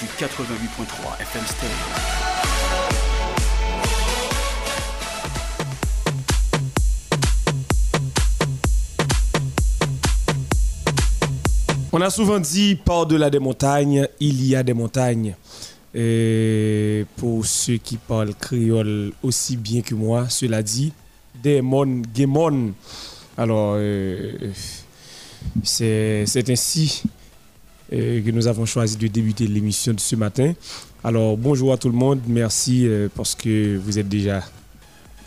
du 88.3 FM Stereo. On a souvent dit, par-delà des montagnes, il y a des montagnes. Et pour ceux qui parlent créole aussi bien que moi, cela dit, des mon. Alors, euh, c'est ainsi que nous avons choisi de débuter l'émission de ce matin. Alors, bonjour à tout le monde. Merci euh, parce que vous êtes déjà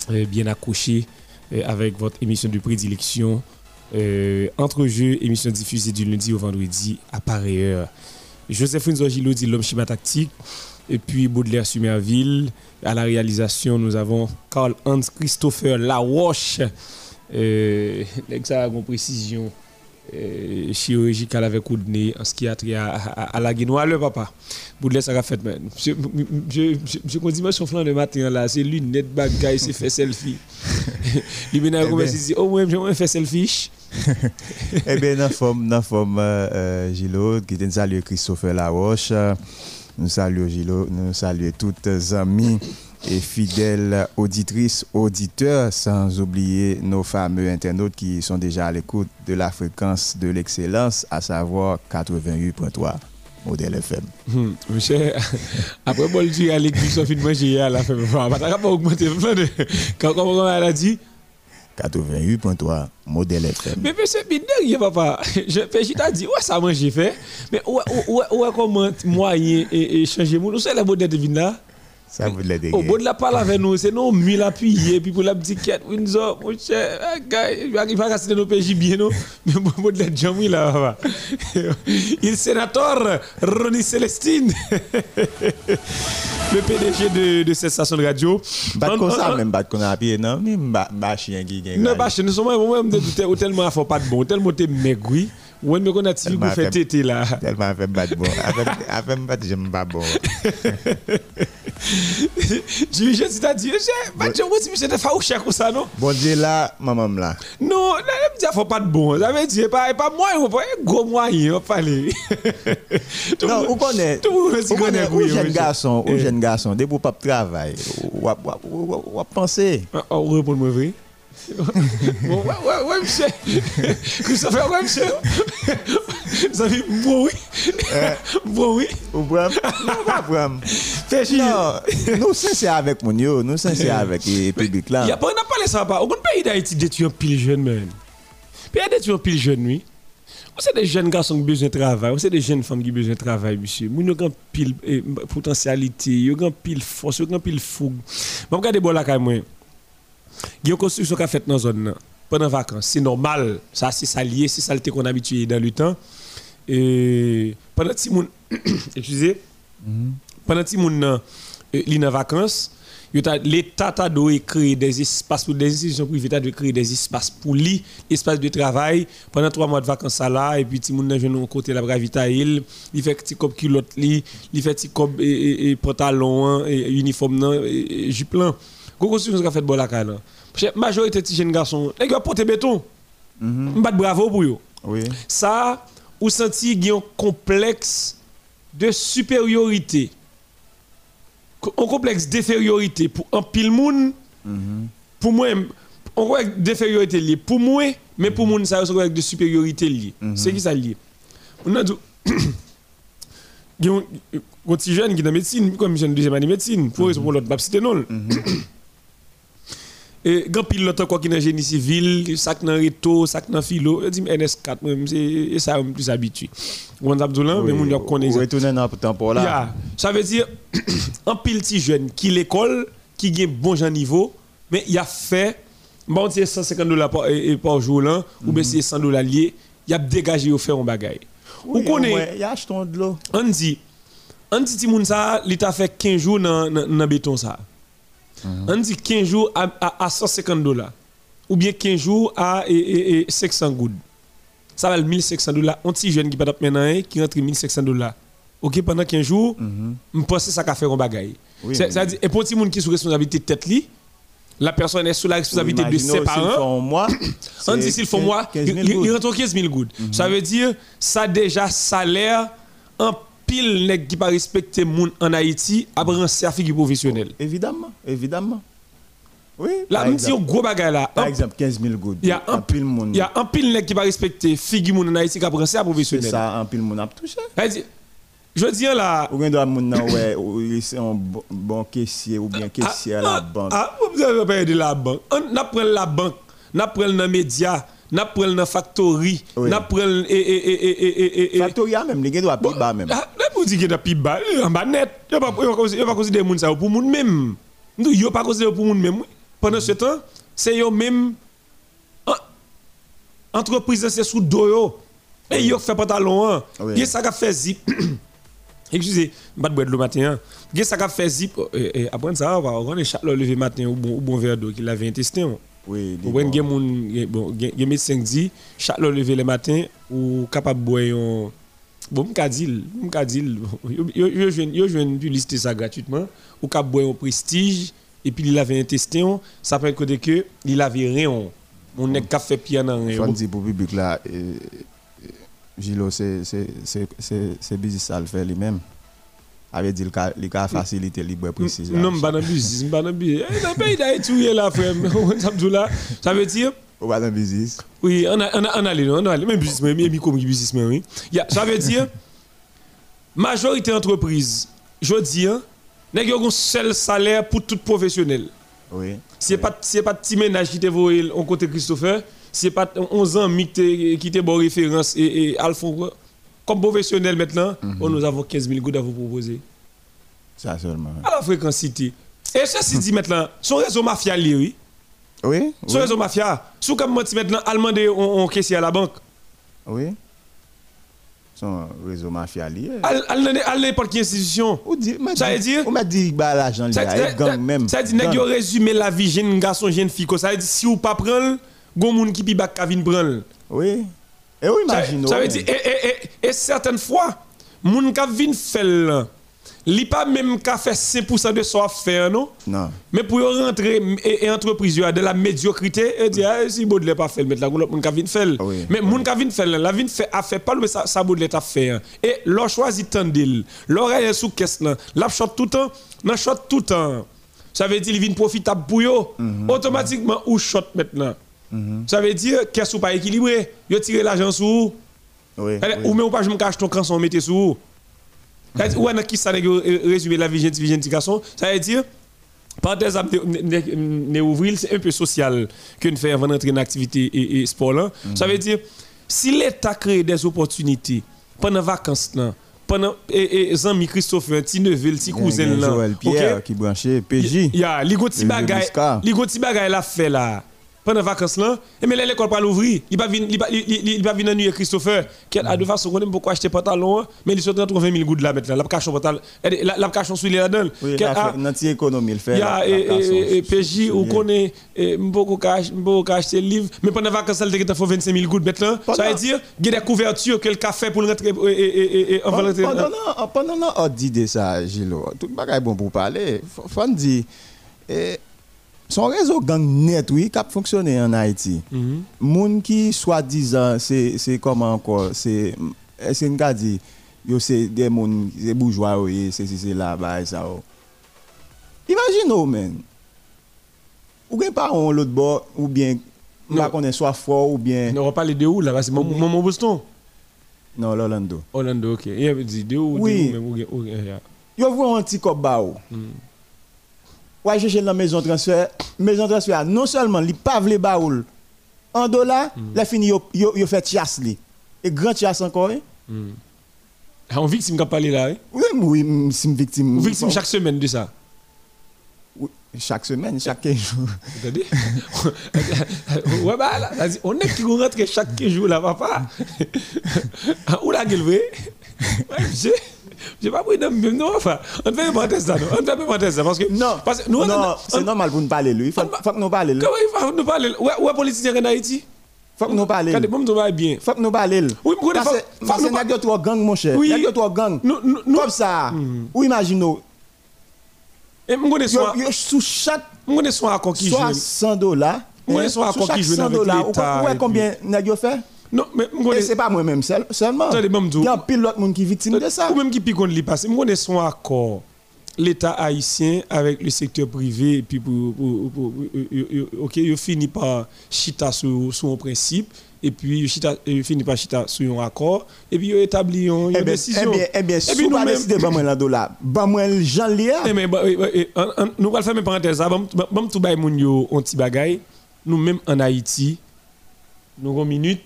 euh, bien accrochés euh, avec votre émission de prédilection. Entre jeux, émission diffusée du lundi au vendredi à pareille heure. Joséphine Zogilo dit l'homme schéma tactique. Et puis Baudelaire Sumerville. À la réalisation, nous avons Karl Hans Christopher Laroche. Euh, ça a une précision euh, chirurgicale avec coup de nez en ce qui a trait à, à, à la guinoise. Le papa, Baudelaire, ça a fait. je continue son flanc le matin là, c'est lunettes, bagaille, c'est fait selfie. Il Eh ben. dit, oh, moi, j'aimerais faire selfie. Eh bien, dans forme, dans forme, euh, euh, Gilo, qui te salue Christopher Laroche, nous saluons Gilo, nous saluons toutes les amis et fidèles auditrices, auditeurs, sans oublier nos fameux internautes qui sont déjà à l'écoute de la fréquence de l'excellence, à savoir 88.3 modèle FM. Monsieur, après, moi, je à l'église, fait de manger à la fin. On va pas augmenter plein de. Quand on a dit, 88.3 modèle FM. mais monsieur, mais derrière, papa, je t'ai dit, ouais, ça manger fait? Mais ouais, ouais, ouais, comment moyen et, et changer? Mon. Nous, c'est la modèle de là. Ça vous l'a Au bout de la parole avec nous, c'est nos mille appuyés, puis pour la petite quête, Windsor, mon cher, il à casser nos PJ bien, non? Mais au bout de la jambe, là. Il sénateur Ronnie Célestine, le PDG de, de cette station de radio. En- comme ça, même bat qu'on a appuyé, non? Mais bat chien qui gagne. Non, bah, chez nous sommes moi, même de tellement à fort pas de bon, tellement t'es maigri. Ouais, mais qu'on a tiré pour Tellement faire fait- tété là. Tellement fait bat bon. Avec pas bon. J'ai je t'ai dit, bah, tu vois, si monsieur te fait au chèque ou ça, non? Bon Dieu là, maman là. Non, là, il me dit, faut pas de bon. Ça veut dire, pas, pas moyen, pas un gros moyen, on parler. Non, on connaît. Tout le monde On connaît oui, ou jeune garçon, ou Eh. jeune garçon, dès pour pas ou penser. Ah, On répond moi vrai. Ouais, ouais, ouais, monsieur. Christopher, ouais, monsieur. Vous avez bon, oui. Bon, oui. Ou Bram? Non, Bram. Non, nous sincères avec mon yo, nous sincères avec le public Il y a là. pas, on pas laissé ça pas. Au pays d'Haïti, détruit un pile jeune, man. Puis il a détruit un pile jeune, oui. C'est des jeunes garçons qui ont besoin de travail, c'est des jeunes femmes qui ont besoin de travail, monsieur. Moun yo ont pile eh, potentialité, yo ont pile force, yo ont pile fougue. Bon, regardez bon là quand moi. Il y a une construction qui a fait dans la zone pendant vacances, c'est normal. Ça c'est ça lié, c'est ça le qu'on habitué dans le temps. Et pendant que moun excusez, pendant que moun nan, euh, vacances, l'État a dû créer des espaces pour des institutions privées, a dû créer des espaces pour lui, espaces de travail pendant trois mois de vacances là et puis moun nan vient un côté la gravita il, fait petit cop culotte il fait petit cop et, pantalon hein, et uniforme et, jupe. Gros construction qu'a fait bon la majorité de jeunes garçons, les gars porter béton. M'bat bravo pour yo. Oui. Ça, ou senti qu'il y a un complexe de supériorité. Un complexe d'infériorité pour un pile moun. Pour moi, on voit d'infériorité liée. Pour moi, mais pour moun, ça, c'est de supériorité liée. C'est qui ça lié? On a dit, il y a un petit jeune qui est dans la médecine, comme jeune deuxième année de médecine, pour raison pour l'autre, pas citer non. Et grand pile l'autre quoi qui dans génie civil, sac dans réto, sac dans philo, je dis NS4 moi c'est ça me plus habitué. On Abdoulan mais moun yo connaît ça. Retourner dans temps là. Ça veut dire un pile petit jeune qui l'école, qui gagne bon genre niveau, mais il a fait bon c'est 150 dollars par, et- et par jour là ou bien c'est 100 dollars lié, il a dégagé au faire un Oui, connaissez ouais, Il a acheté de l'eau. on dit on dit ti moun ça, il t'a fait 15 jours dans dans béton ça. On dit 15 jours à, à, à 150 dollars ou bien 15 jours à et, et, et 500 gouttes. Ça va 1500 dollars. On petit jeune qui pas maintenant hein, qui rentre 1500 dollars. OK pendant 15 jours, je pense que ça a fait un. Oui, ça dit et pour petit monde qui est sous responsabilité de tête li, la personne est sous la responsabilité de ses parents. moi, On dit s'il faut moi, 15 il 000 il- il gouttes. rentre 15 000 gouttes. Ça veut dire, ça déjà salaire en pile nèg qui pas respecter moun en Haïti, a à figure professionnelle. Évidemment, évidemment. Oui, Là, par on dit un exemple, gros bagage là. par Un- exemple 15 000 gouttes. Il y a un pile monde. Il y a un pile nèg qui pas respecter figure moun en Haïti qui a branché à C'est professionnel. ça, un pile monde a touché. Je veux dire là. Ou bien doit moun nan ouais, c'est un bon, caissier ou bien caissier à la banque. Ah, vous avez aidé la banque. On apprend la banque, on apprend dans les médias, on apprend dans la factory, on apprend et et et et Factoria même, les gars doivent bas même. Ah, là, pour dire qu'il a plus bas, en bas net, il pas il pas considérer moun ça pour moun même. Nous, il pas considéré pour moun même. Pendant ce temps, c'est yo même en- entreprise c'est sous dos. Et yo fait pantalon hein. Il a ça qui fait zip. Excusez, boire de l'eau matin. hein. Il a ça qui fait zip et, et après ça on va on est chaque lever matin ou bon ou bon verre d'eau qu'il avait intestin. Oui, Ou bon, il y a médecin dit, chaque fois lever le matin, ou capable de boire un. Bon, peux dire, je viens de publicité ça gratuitement, ou capable boire un prestige, et puis il avait intestin, ça peut être côté que il avait rien. On n'est qu'à faire pied dans Je rien. dis pour le public là, Gilo, c'est c'est- c'est- c'est- business ça le fait lui-même. Avait dit qu'il a facilité libre précis. Non, je ne suis pas dans le business, je ne suis pas dans le business. Eh, le pays d'Haïti, là, frère, ça ça veut dire? Ou pas dans le business. Oui, on a, on a, on a on a même même comme businessman, oui. Ça veut dire, majorité d'entreprises, je dis, yo un seul salaire pour tout professionnel. Oui. Si c'est pas si pas petit ménage qui te en côté Christopher, si pas 11 ans qui te qui te bon référence et, et Alphonse comme professionnel maintenant, oh, nous avons 15 000 gouttes à vous proposer. Ça seulement. À la fréquence cité. Et ceci dit maintenant, son réseau mafia li, oui. Oui. Son Oui. réseau mafia. Sous comme menti maintenant, allemand on, on caissier à la banque? oui. Son réseau mafia lié. Al n'importe quelle institution. Dit, Ça veut dire- On m'a dit bah l'argent Ça là, gang même. Ça nèg yo Gang. résumé la vie jeune garçon jeune fille ça veut dire si ou pas prendre gon moun qui pi bak ka vinn prendre. Oui. Et oui, Ça, imagine. ça veut dire et, et, et, certaines fois moun ka vinn faire li pas même ka faire 5% de son faire non? Non. Mais pour rentrer et, et entreprise de la médiocrité et dire ah, si Baudelaire pas fait mettre la moun ka vinn faire. Oui. Mais moun ka vinn faire la vinn fait a fait pas le ça, ça Baudelaire t'a fait. hein. Et leur choisi tandil. L'oreille sous caisse la shot tout le temps, n'a shot tout le temps. Ça veut dire il vient profitable pour yo. Automatiquement ou shot maintenant? Ça veut dire caisse ou pas équilibré? Yo tirer l'argent sous. Oui. Elle- oui. Ou même pas je me cache ton canson mettez sous. Dire, Ou est qui ça résumer la jeune petit garçon, ça veut dire parenthèse à ne ouvrir c'est un peu social que nous fait avant d'entrer dans l'activité et, et sport là. Ça veut dire si l'état crée des opportunités pendant vacances là, pendant et, et amis Christophe, petit neveu, petit cousin là. Joël Pierre OK? qui branché PJ. Ti Le bagay, Bisca. li go ti bagay la fait là. Pendant vacances là, et mais là, l'école pas l'ouvrir. Il pas vinn il vinn nuit Christopher qui a de façon qu'on aime beaucoup acheter pantalon hein, mais il sont 80 000 gouttes là maintenant. La cache pantalon, eh, la la cache soulier là-dedans. Oui, Qui la a- fait- notre économie le fait. il y a et, PJ ou connaît beaucoup beaucoup acheter livre mais pendant vacances là il faut 25 000 gouttes maintenant. Ça veut dire il y a des couvertures que le café pour rentrer et Pendant rentrer. pendant on dit de ça, Gilo. Tout bagay bon pour parler. Faut faut dire, eh, son réseau gang net, oui, qui a fonctionné en Haïti. Mhm. Moun qui soi-disant, c'est comment encore, c'est, est-ce qu'on a dit, yo c'est des moun, c'est bourgeois, oui, c'est c'est là, bah, ça. oh. Imagine, oh, man. Ou bien pas on l'autre bord, ou bien, pas qu'on est soit fort, ou bien, On va parler de où là C'est mon mon Boston. non, l'Orlando. Orlando, ok. Il y avait dit de où Oui. Yo vou un petit cop ba ou. Ouais, chercher dans maison transfert, maison transfert non seulement li pas vle ba ou en dollars, la fini yo yo, yo fait chasse. Et grand chasse encore. hein? Ah, On victime qui a parlé là. hein? Oui, oui, mm, si me victime. On victime chaque semaine de ça. Oui, chaque semaine, chaque jour. Attendez. ouais, bah là, on est qui rentre chaque jour là, papa? Ah, Où la gueule, Ouais, monsieur. J'ai pas pris d'homme, non, enfin, on fait pas ça, non. On fait pas ça, parce que. Non, parce que nous, non, on- c'est normal pour nous parler lui. Il faut, faut que nous parlions. Comment il va nous parler? Ouais, ouais, politicien en Haïti? Faut que nous parlions. Moi, je me bien. Faut que nous parlions. Oui, mais parce faut- que faut parce nous que nous gangs, mon cher. Oui. Nous. Nous, nous, nous, Comme ça, ou imaginons, et je connais soit, sous chaque connais soit à qui joue. 100 dollars, Moi, ils sont à sous quoi chaque qui jouent 100 avec dollars, ou- l'État, ou ouais, et combien nous fait? Non, mais Et c'est pas moi-même seul- seulement. Il y a un pile d'autres monde qui est victime de ça. Ou même qui pique on li passe. Je connais son accord. L'État haïtien avec le secteur privé, et puis pour, pour, pour- ok, il finit par chita sur, sur un principe, et puis il finit par chita sur un accord, et puis il établit une, Eh bien, décision. eh bien, eh bien, Et puis nous-mêmes- décider, bah, moi, là, dollar, bah, moi, le Jean Léa, Eh, bah, eh, eh, nous allons faire une parenthèse. hein. Bon, tout bay moun yo un petit bagay. Nous même en Haïti, nous avons une minute,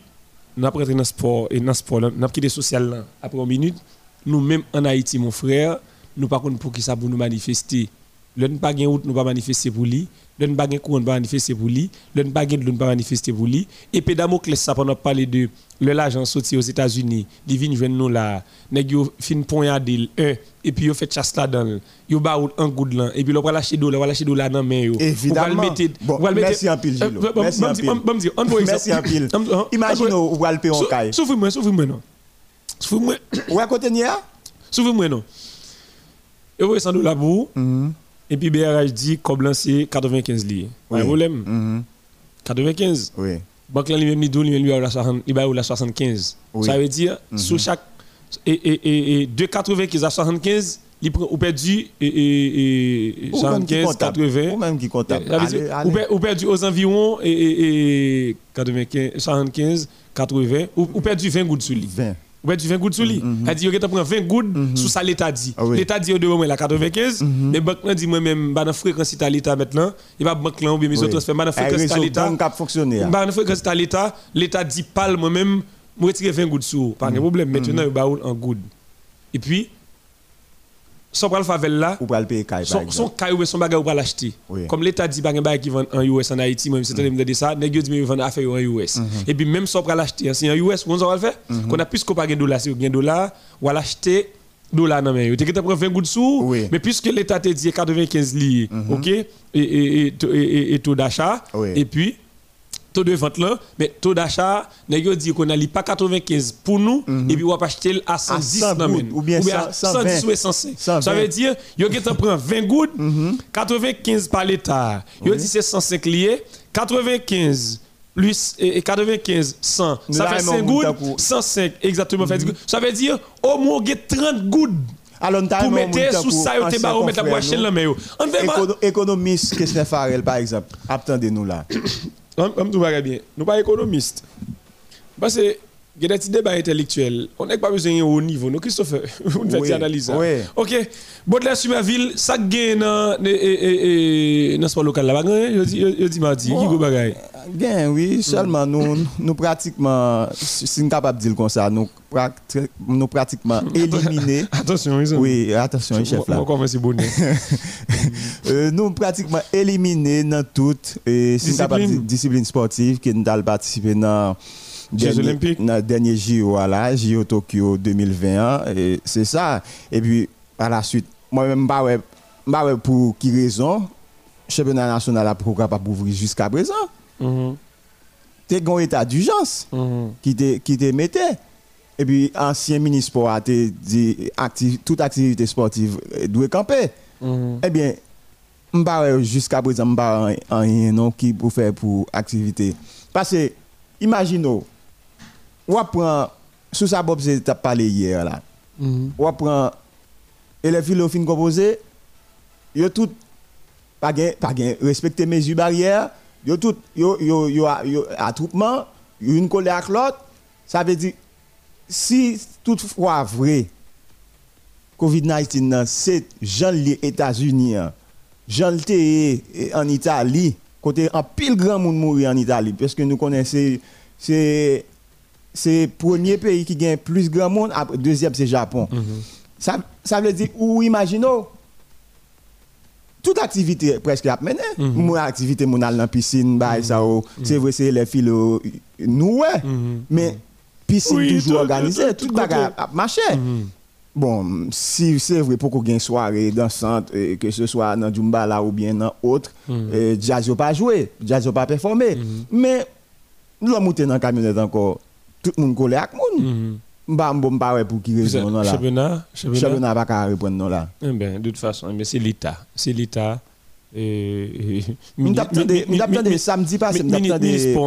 nous avons dans le sport et dans le sport, nous avons quitté le social après une minute. Nous même en Haïti, mon frère, nous pas contre pour qui ça pour nous manifester. Le ne pas route, nous pas manifester pour lui. Le ne pas courant, nous pas manifester pour lui. Le ne pas de nous pas manifester pour lui. Et puis Damoclès, ça pendant parler de le l'agent sorti aux États-Unis, il vient joindre nous là, nèg yo fin poignarder un et puis yo fait chasse là dedans. Yo ba ou un goud là et puis le va lâcher le va lâcher là dans main yo. Évidemment. Bon, merci en pile, Gilo. Bon, Merci en pile. Merci en pile. Imagine ou va le payer en caille. Souffre-moi, souffre-moi non. Souffre-moi, Ou à côté Nia? souffre-moi non. Yo voyez 100 dollars pour. Et puis BRH dit là c'est 95 liés. Pas de Oui. problème. Mhm. 95. Oui. Banque là lui-même, lui lui lui a la 60 il va ou la 75. Oui. Ça veut dire, sur chaque. Et, et, et, de 95 à 75, il prend, ou perdu et, et, et Ou même qui 75, comptable. 80. Ou même qui comptable. Ou, per- ou perdu aux environs et, et, et 95, 75, 80, ou, ou perdu 20 gouttes sur lui. 20. Ou perdu 20 gouttes sur lui. Elle dit, ok, tu prends 20 gouttes sous ça l'État dit. Ah. L'État dit, au de moi, la 95, mais banque là dit, moi-même, bah, dans fréquence à l'État maintenant, il va banque là, ou bien mes autres transferts, bah, dans Eh, fréquence à l'État. fonctionner. Bah, c'est à l'État, l'État dit pas moi-même, je retire 20 gouttes sous. Pas de problème. Maintenant, il va en gouttes. Et puis, son pral favel là, Ou le payer caille, son, son caille ou son bagage ou pas l'acheter. Oui. Comme l'État dit, un bagage qui vend en US en Haïti, moi, c'est me dire ça, nèg yo dit, mais il vend affaire en US. Et puis, même son pral acheter, c'est en US, on va le faire. Qu'on a plus qu'on pas de dollars, si on a dollars, ou à l'acheter mais yo. Prend 20 gouttes sous, Oui. mais puisque l'État te dit 95 liés, OK, et, et, et, et, et taux d'achat, Oui. et puis, taux de vente là, mais taux d'achat, yo dit qu'on a li pas 95 pour nous, et puis on va acheter à 110 100 non, gouttes, men. ou bien à 100, 110 ou 105. 120. Ça veut dire, yo qui prend 20 gouttes, 95 par l'État. Yo dit c'est 105 liés, 95 plus et et 95 100 Nous ça fait mais 5 on gouttes monte à coup. 105 exactement gouttes. ça veut dire au moins on a 30 gouttes nous pour mettre sous ça te mettre pour acheter nous. Écono- Économiste, Christophe Farrell, par exemple. Attendez-nous là. Nous bien nous pas économistes parce que il y a des petits débats intellectuels. On n'a pas besoin d'un haut niveau. Nous, Christophe, on fait Oui, analyse. hein? oui. Ok. Baudelaire Sumerville, ça gagne dans le sport local là. Je dis, je dis mardi, qui go bagay. Bien, oui, seulement nous, nous pratiquement, si nous capables de dire comme ça, nous, nous pratiquement éliminés. Attention, ont. Oui, attention, chef là. Comment c'est bonnet. Euh, nous pratiquement éliminés dans de dire discipline sportive qui nous avons participé dans Jeux olympiques. dans le dernier JO voilà, JO Tokyo 2021 et c'est ça et puis par la suite moi-même pas ouais, pas ouais pour qui raison championnat national a pourquoi pas ouvrir jusqu'à présent Mhm, t'es un état d'urgence mhm. qui te qui te mettait et puis ancien ministre sport a dit acti- toute activité sportive euh, doit camper Mhm. eh bien ouais, jusqu'à présent m'pa rien- rien non qui pour faire pour activité parce que imaginons on prend sous ça Bob c'est parlé hier là Mhm. on prend élèves philo fin composé yo tout pas mesures barrières tout yo yo a- yo attroupement une collé avec l'autre ça veut dire si toutefois vrai COVID-19 nan, c'est Jean les États-Unis hein. Jean té en Italie côté en pile grand monde mourir en Italie parce que nous connaissons c'est c'est premier pays qui gagne plus grand monde après deuxième c'est Japon ça, ça veut dire, ou imaginons, toute activité presque à mener. Mon activité, mon aller dans la piscine, bah, ça, oh, c'est vrai, c'est les filles, oh, nous, ouais. Mhm. Mais piscine Oui, toujours organisée, tout- à marcher. Mhm. Bon, si c'est vrai pour qu'on une soirée dansante, euh, que ce soit dans Djumbala ou bien dans autre, euh, jazz n'a pas joué, jazz n'a pas performé. Mais, nous avons monté dans la camionnette encore, tout le monde collé avec. Mhm. Mba mbo mba ouais pour qui raison non là. championnat, championnat. Pas qu'à répondre non là. Eh ben, de toute façon, mais c'est l'État. C'est l'État. Et, mi- samedi passé,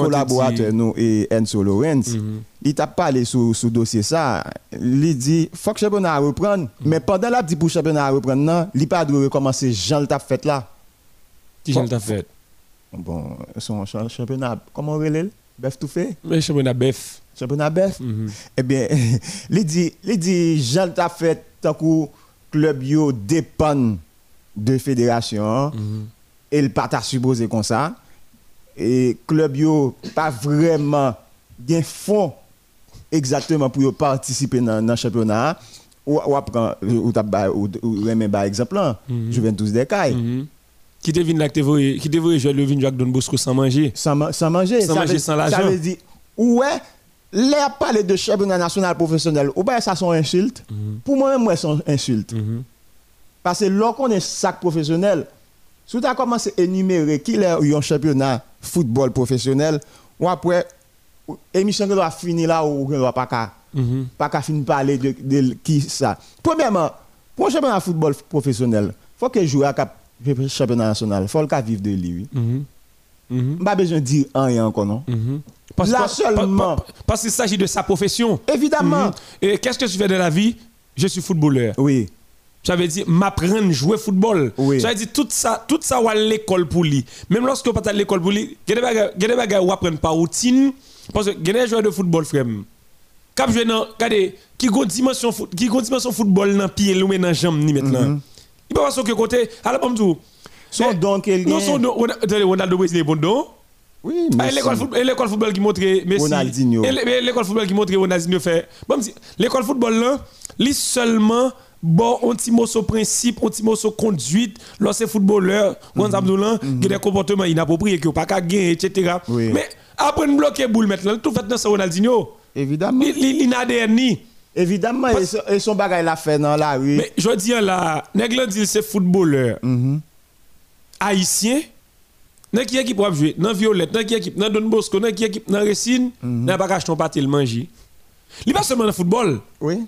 collaborateurs dit. nous et Enzo Lorenz. Mhm. Il t'a parlé sur ce dossier ça. Il dit faut que championnat reprenne, mais pendant la dit pour championnat reprendre non, il pas de recommencer Jean le t'a fait là. Qui j'en t'a fait? Bon, son cha- championnat comment on relève Bef tout fait? Mais championnat BEF. Championnat Bef Mhm. Eh bien, il dit, il dit, Jean t'a fait tant que club yo dépend de fédération Mhm. et le pas t'a supposé comme ça et club yo pas vraiment bien fond exactement pour participer dans le championnat ou ou apprend ou t'a ba- ou ou remet par exemple là, Juventus des Cailles Mhm. Qui là, qui jouer le vin Jacques Don Bosco sans manger? sans, sans manger Sans ça manger, veut- sans ça l'argent. veut dire ouais les parler de championnat national professionnel ou bien ça sont insultes pour moi même moi sont insultes Mhm. Parce que lorsqu'on est sac professionnel, si tu as commencé à énumérer qui est un championnat football professionnel, ou après, l'émission doit finir là on ne doit pas qu'à Mhm. qu'à finir parler de, de qui ça. Premièrement, pour un championnat football professionnel, il faut que le joueur cap championnat national, il faut qu'il vive de lui. Oui. Mhm. Pas besoin de dire rien encore, non? Mhm. Parce, Là seulement. par- par- parce qu'il s'agit de sa profession. Évidemment. Mhm. Et qu'est-ce que tu fais de la vie? Je suis footballeur. Oui. Ça veut dire m'apprendre à jouer football. Oui. Ça veut dire tout ça, tout ça ou à l'école pour lui. Même lorsque pas à l'école pour lui, il y a des bagages- où apprendre par routine parce que des joueurs de football frère. Cap jouer dans regardez qui gon dimension qui dimension football dans pied dans jambe ni maintenant. Il peut pas sur que côté alors pas dire. Son Mais- don qu'il Non son don, on a- attendez, Ronaldo Brésil est bon don. Oui, Ah, football, et l'école football qui montre Messi. Ronaldinho. Et l'é- l'école football qui montre Ronaldinho fait. Bon, l'école football là, li seulement bon un petit mot sur principe, un petit mot sur conduite, lorsque footballeur, on mm là, qui a des comportements inappropriés qui pas qu'à gagner etc. Oui. Mais après nous bloquer boule maintenant, tout fait dans ce Ronaldinho. Évidemment. Li n'a ni. Évidemment, et son- bagage l'a fait dans la rue. Mais je dis là, nèg dit c'est footballeur Mhm. Haïtien dans qui équipe jouer dans Violette dans qui équipe dans Don Bosco dans qui équipe dans Racine n'a pas acheter pâté le manger il pas seulement dans le football Oui,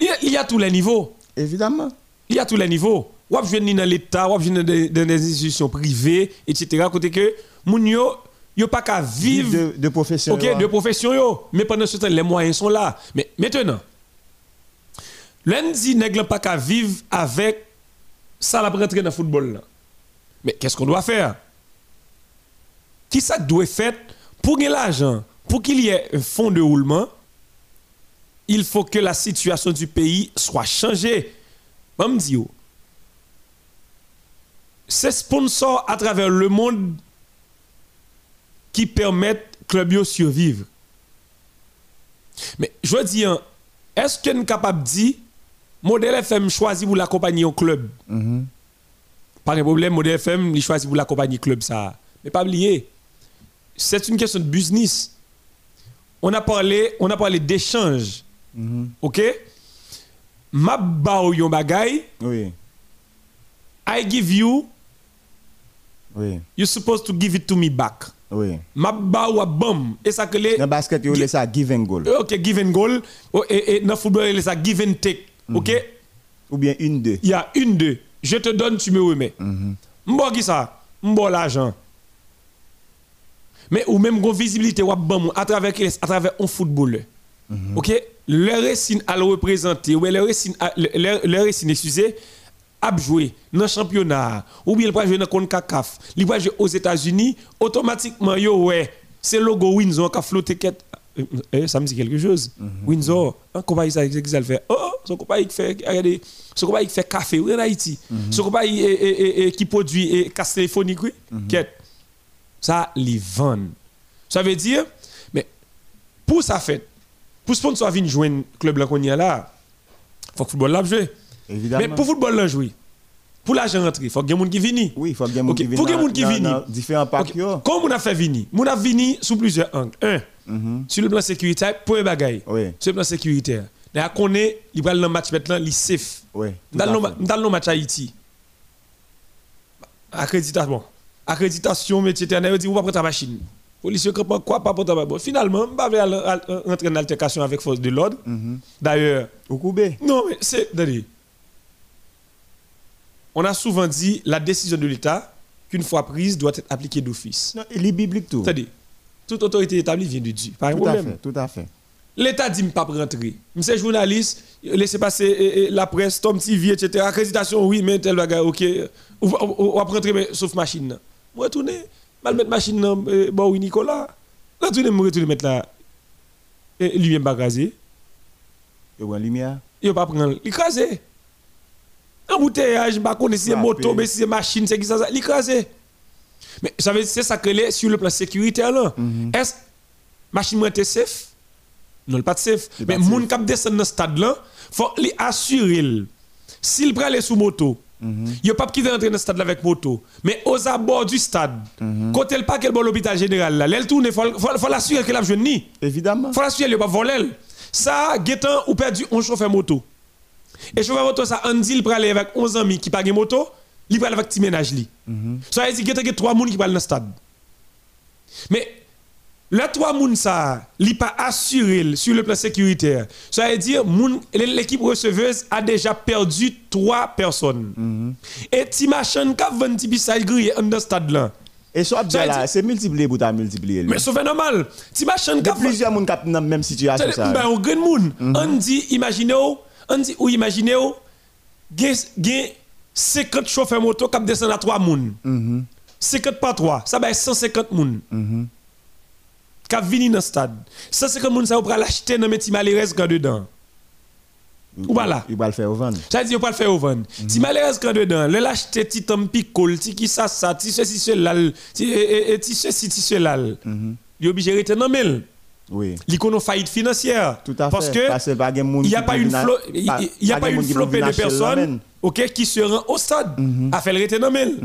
il y a, tous les niveaux évidemment. il y a tous les niveaux ou jouer ni dans l'état ou jouer dans des, dans institutions privées etc côté que moun yo yo pas qu'à vivre de, profession. OK, de profession yo, mais pendant ce temps les moyens sont là. Mais maintenant lundi nèg la pas qu'à vivre avec ça la rentrer dans le football là. Mais qu'est-ce qu'on doit faire? Qui ça doit faire pour gagner l'argent, pour qu'il y ait un fonds de roulement il faut que la situation du pays soit changée. Moi, me dis, yo, ces sponsors à travers le monde qui permettent club yo survivre. Mais je dis, hein, est-ce qu'on est capable de dire, modèle FM choisit pour l'accompagner au club? Mhm. Pas de problème, modèle FM, il choisit pour l'accompagner club ça. Mais pas oublier, c'est une question de business. On a parlé, on a parlé d'échange. Mhm. OK? Ma ba ou yon bagay, Oui, I give you, oui, you're supposed to give it to me back. oui. Ma ba ou a bam. Et ça que les Dans le basket, il y a ça give and goal. OK, give and goal. Oh, Et, et dans le football, il y a ça give and take. OK? Ou bien une, deux. Il y a une, deux. Je te donne, tu me remets. M'bo qui ça M'bo l'argent. Mais ou même gon visibilité ou à travers à travers un football. OK? Le récit à le représenter ou le récit à- le excusez a joué dans le championnat. Ou bien il va jouer dans CONCACAF, il va jouer aux États-Unis, automatiquement yo ouais, c'est logo Windsor qui a flotté eh, ça me dit quelque chose. Windsor, un compagnie ça qu'il fait Oh, son compagnie qui fait regardez, son compagnie qui fait café en Haïti. Son compagnie eh, eh, eh, qui produit casse téléphonique oui. Quête. Ça les vend. Ça veut dire mais pour ça fait pour sponsor venir joindre club là qu'on y a là, faut que football là jouer. Évidemment. Mais pour football là jouer. Pour l'argent rentrer, faut qu'il y ait des gens qui viennent. Oui, il faut ait des gens qui viennent faut y ait des gens qui viennent. différents yo. Comment on a fait venir? On a venu sous plusieurs angles. Un, sur le plan sécuritaire, pour un bagaille. Oui. Sur le plan sécuritaire. Mais à connaît, il va le match maintenant, il safe. Ouais. tout Dans le, match Haïti. Accréditation. Accréditation, mais etc. On dit, ou pas prendre ta machine. Policier quoi pas pour ta machine. Finalement, aller al- rentrer en altercation avec force de l'ordre. Mhm. D'ailleurs, Au Koubé. non, mais c'est. On a souvent dit la décision de l'État, qu'une fois prise, doit être appliquée d'office. Non, il est biblique tout. C'est-à-dire, toute autorité établie vient de Dieu. Pas un Tout à problème. fait, tout à fait. L'État dit pas rentrer. Je suis journaliste, laissez passer eh, eh, la presse, Tom TV, etc. Accréditation, oui, mais tel bagage, ok. Ou après rentrer, mais sauf machine. Moi, retourner, mal mettre machine, nan, eh, bon, oui, Nicolas. Retourner, me retourner mettre là. Et lui-même bagager. Il une lumière. Il va pas prendre. L'écraser. Embouteillage, je ne sais pas si c'est moto, mais si c'est machine, c'est qui ça. L'écraser. Mais ça veut dire, c'est ça que les sur le plan sécuritaire là. Est-ce machine était safe? Non, pas de safe. Il Mais pas moun kap descend dans stade là, faut lui assurer s'il prend aller sous moto. Il a pas quitter rentrer dans le stade avec moto, mais aux abords du stade, côté le parc bon l'hôpital général là, elle tourne, faut faut, faut l'assurer qu'elle a jeune. Évidemment. Faut l'assurer qu'il pas voler. Ça, guetan ou perdu un chauffeur moto. Et chauffeur moto ça on dit il prend avec 11 amis qui pas de moto, il prend avec petit ménage li. Ça veut dire guetan il trois moun qui parlent dans le stade. Mais les trois moun ça, li pas assuré sur le plan sécuritaire. Ça veut dire l'équipe receveuse a déjà perdu trois personnes. Et ti machin ka vend ti bisage grillé dans le stade là. Et Ça là, c'est multiplié pour ta multiplier. Mais c'est normal. Ti machin y a plusieurs personnes qui sont dans la même situation. Ça. Ben, on grand moun. On dit, imaginez on dit, ou imaginez ou, gen, gen 50 chauffeurs moto qui descendent à 3 moun. 50 par 3, ça va 150 moun. Qui vini dans le stade. 150 moun, ça va l'acheter dans petits malheureux quand dedans. Ou pas là? Il va le faire au vent. Ça veut dire pas le faire au vent. Si quand dedans, le l'acheter petit tom picole, ti qui ça ça, ti ceci cela, ti ti ceci ti cela. Il est obligé de rester dans le. Oui. Il connaît faillite financière. Tout à Parce fait. que Parce que de il n'y a pas une, il- il a de flopée de le personnes ramen. ok, qui se rend au stade à faire le rete dans le mail.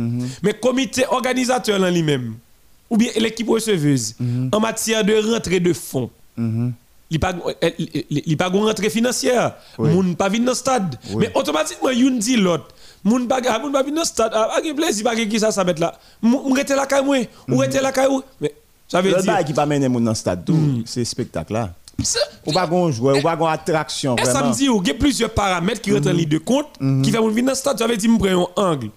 Mais comité organisateur en lui-même, ou bien l'équipe receveuse, en matière de rentrée de fonds, Mhm. il il- il- il pas une rentrée financière Oui. moun pas venir dans le stade Oui. mais automatiquement youn dit l'autre moun pas ah, venir dans le stade ah pas de plaisir pas qui ça ça mettre là moun rete la caille ou rete la caille mais ça veut Le dire bail qui pas mener moun dans le stade tout, c'est spectacle là. Ou pas gon joueur, ou pas gon attraction Et ça vraiment. me dit, il y a plusieurs paramètres qui rentrent en ligne de compte qui font venir dans le stade. Ça veut dire, je prends un angle.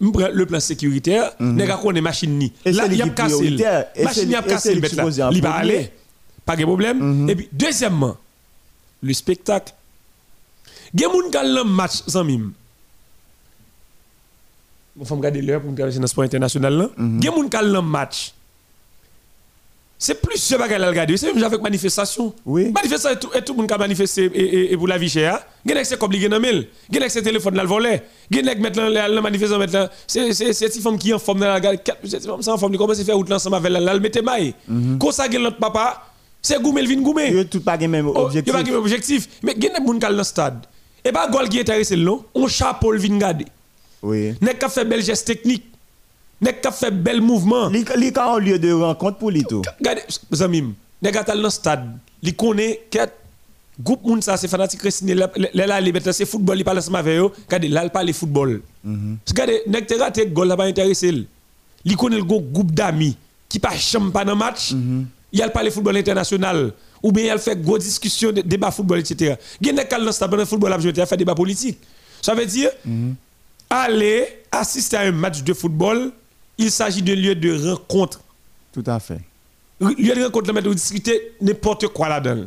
Je prends le plan sécuritaire, je prends une machine ni. Là, il y a cassé. Machine, y a cassé le bête là. Il va aller. Pas de problème. Et puis, deuxièmement, le spectacle. Il y a des gens qui ont le match sans mime. Il faut me regarder l'heure pour me regarder dans le sport international. là. A qui ont le match. C'est plus ce bagage à regarder. C'est même avec manifestation. Oui. Manifestation, et tout, et tout le monde qui a manifesté et, et, et pour la vie chère. Il y a ligue dans le mail. Il y a des téléphone dans le volet. Il y a des qui mettent manifestation maintenant. C'est c'est c'est cette femme qui est en forme dans la gare. Cette femme en forme, il commence à faire route ensemble avec la mettez maille. Quand ça notre papa, c'est goumé, il vient goumé. Yo tout pas gen même Oh, Il objectif. n'y a pas de objectif. Mais il y a des gens qui dans le stade. Et pas gol qui est intéressé là, on chapeau le vin garder. Oui. N'est qu'à faire bel geste technique. N'est qu'à faire bel mouvement. Li li ka un lieu de rencontre pour lui tout. Regardez, Zamim, les gars dans stade, ils connaissent que groupe moun ça c'est fanatique Christine les bêtes c'est football il parle ensemble avec eux regardez là il parle football regardez nèg te raté goal là pas intéressé il connaît le groupe d'amis qui pas champ pas dans match il a parlé football international ou bien il fait gros discussion de- débat football etc gen nèg dans stade pendant football a fait débat politique. Ça veut dire aller assister à un match de football il s'agit de lieu de rencontre Tout à fait. des rencontres là, mais vous discuter n'importe quoi là-dedans.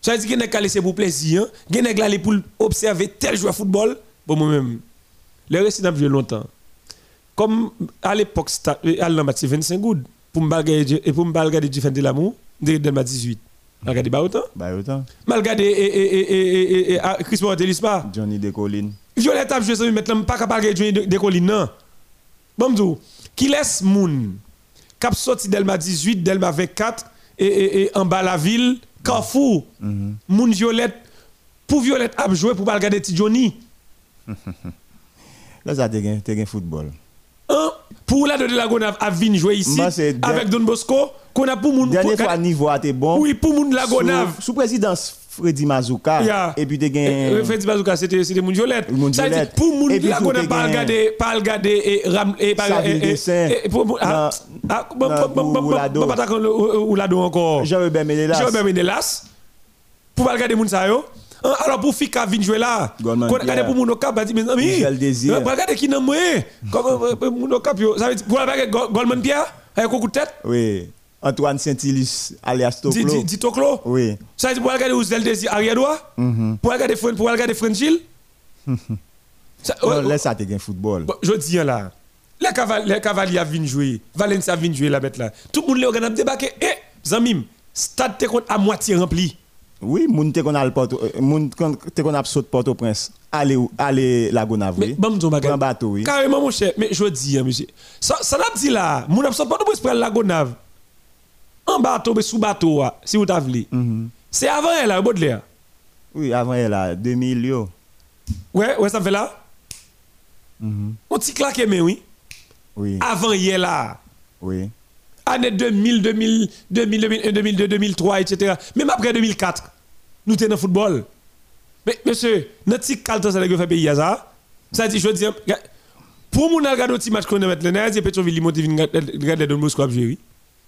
Ça veut dire qu'il a des laisser pour plaisir, il y a des aller pour observer tel joueur de football. Bon, moi-même, les récits joué longtemps. Comme à l'époque, l'an c'est 25 gouttes. Pour me pour regarder du fin de l'amour, de 18. Regardez pas autant. Bah autant. Mal regarder et et et et et et ah, Chris Mortelis pas. Johnny de Colline. Violette a joué ça maintenant pas capable de jouer des collines non. Bon qui laisse moun? Cap sorti Delma 18, Delma 24 et, et, et en bas la ville, Carrefour. Moun Violette pour Violette a joué pour pas regarder ti Johnny. Là ça te gen te gen football. Hein? Pour la de la Gonave a vinn jouer ici avec Don Bosco qu'on a pour moun Dernière pour- fois niveau bon. Oui, pour moun la Gonave. Sous, sous présidence Freddy Mazouka Yeah. et puis te Eh, gen Freddy Bazooka, c'était c'était moun violette. Ça violette. pour moun là qu'on pas regardé, pas regardé et ram et pas et- pour- ah, ah, bon, pas ou Lado encore. Jean-Robert Menelas. Jean-Robert Menelas. Pour pas regarder moun ça yo. Hein, Alors pour Fika vinn jouer là. Goldman Qu'on regarde Pierre. pour moun cap, bah dit mes amis. Michel Désir. Pour regarder qui nan moi. Comme euh, euh, moun cap. Ça veut dire pour regarder Go- Goldman Pierre? Avec coup de tête? Oui. Antoine Saint-Ilus alias Dit Toklo. dit dit Toklo? Oui. Ça veut dire pour regarder Ousdel Désir arrière droit. Pour regarder pour regarder Frenchil. Ça- Non, oh, Là, ça te football. Je dis là, les, caval les cavaliers viennent jouer, Valencia vient jouer la bête là. Tout le monde organise débarquer. Eh, Zamim, stade te à moitié rempli. Oui, moun te kon al Porto, euh, moun te kon ap saute Port-au-Prince. Allez où? Allez la Gonave. Mais bon, nous Prends bateau, oui. Carrément, mon cher. Mais je dis, hein, monsieur. Ça, ça n'a dit là, mon absent pas de pour la Gonave. En bateau, mais sous bateau, ah, si vous t'avez. Mhm. C'est avant elle, Baudelaire. Oui, avant elle a 2000 yo. Ouais, ouais, ça fait là. Mhm. On t'y claque, mais oui. Oui, Avant hier là. oui. année 2000, 2000, 2000, 2001, 2002, 2003, etc. Même après 2004, nous sommes dans le football. Mais monsieur, notre petit calme, fait pays ça. Ça dit, je veux dire, pour mon regarder un petit match qu'on a maintenant, il y a Petroville, il monte, il regarde Don Bosco à jouer.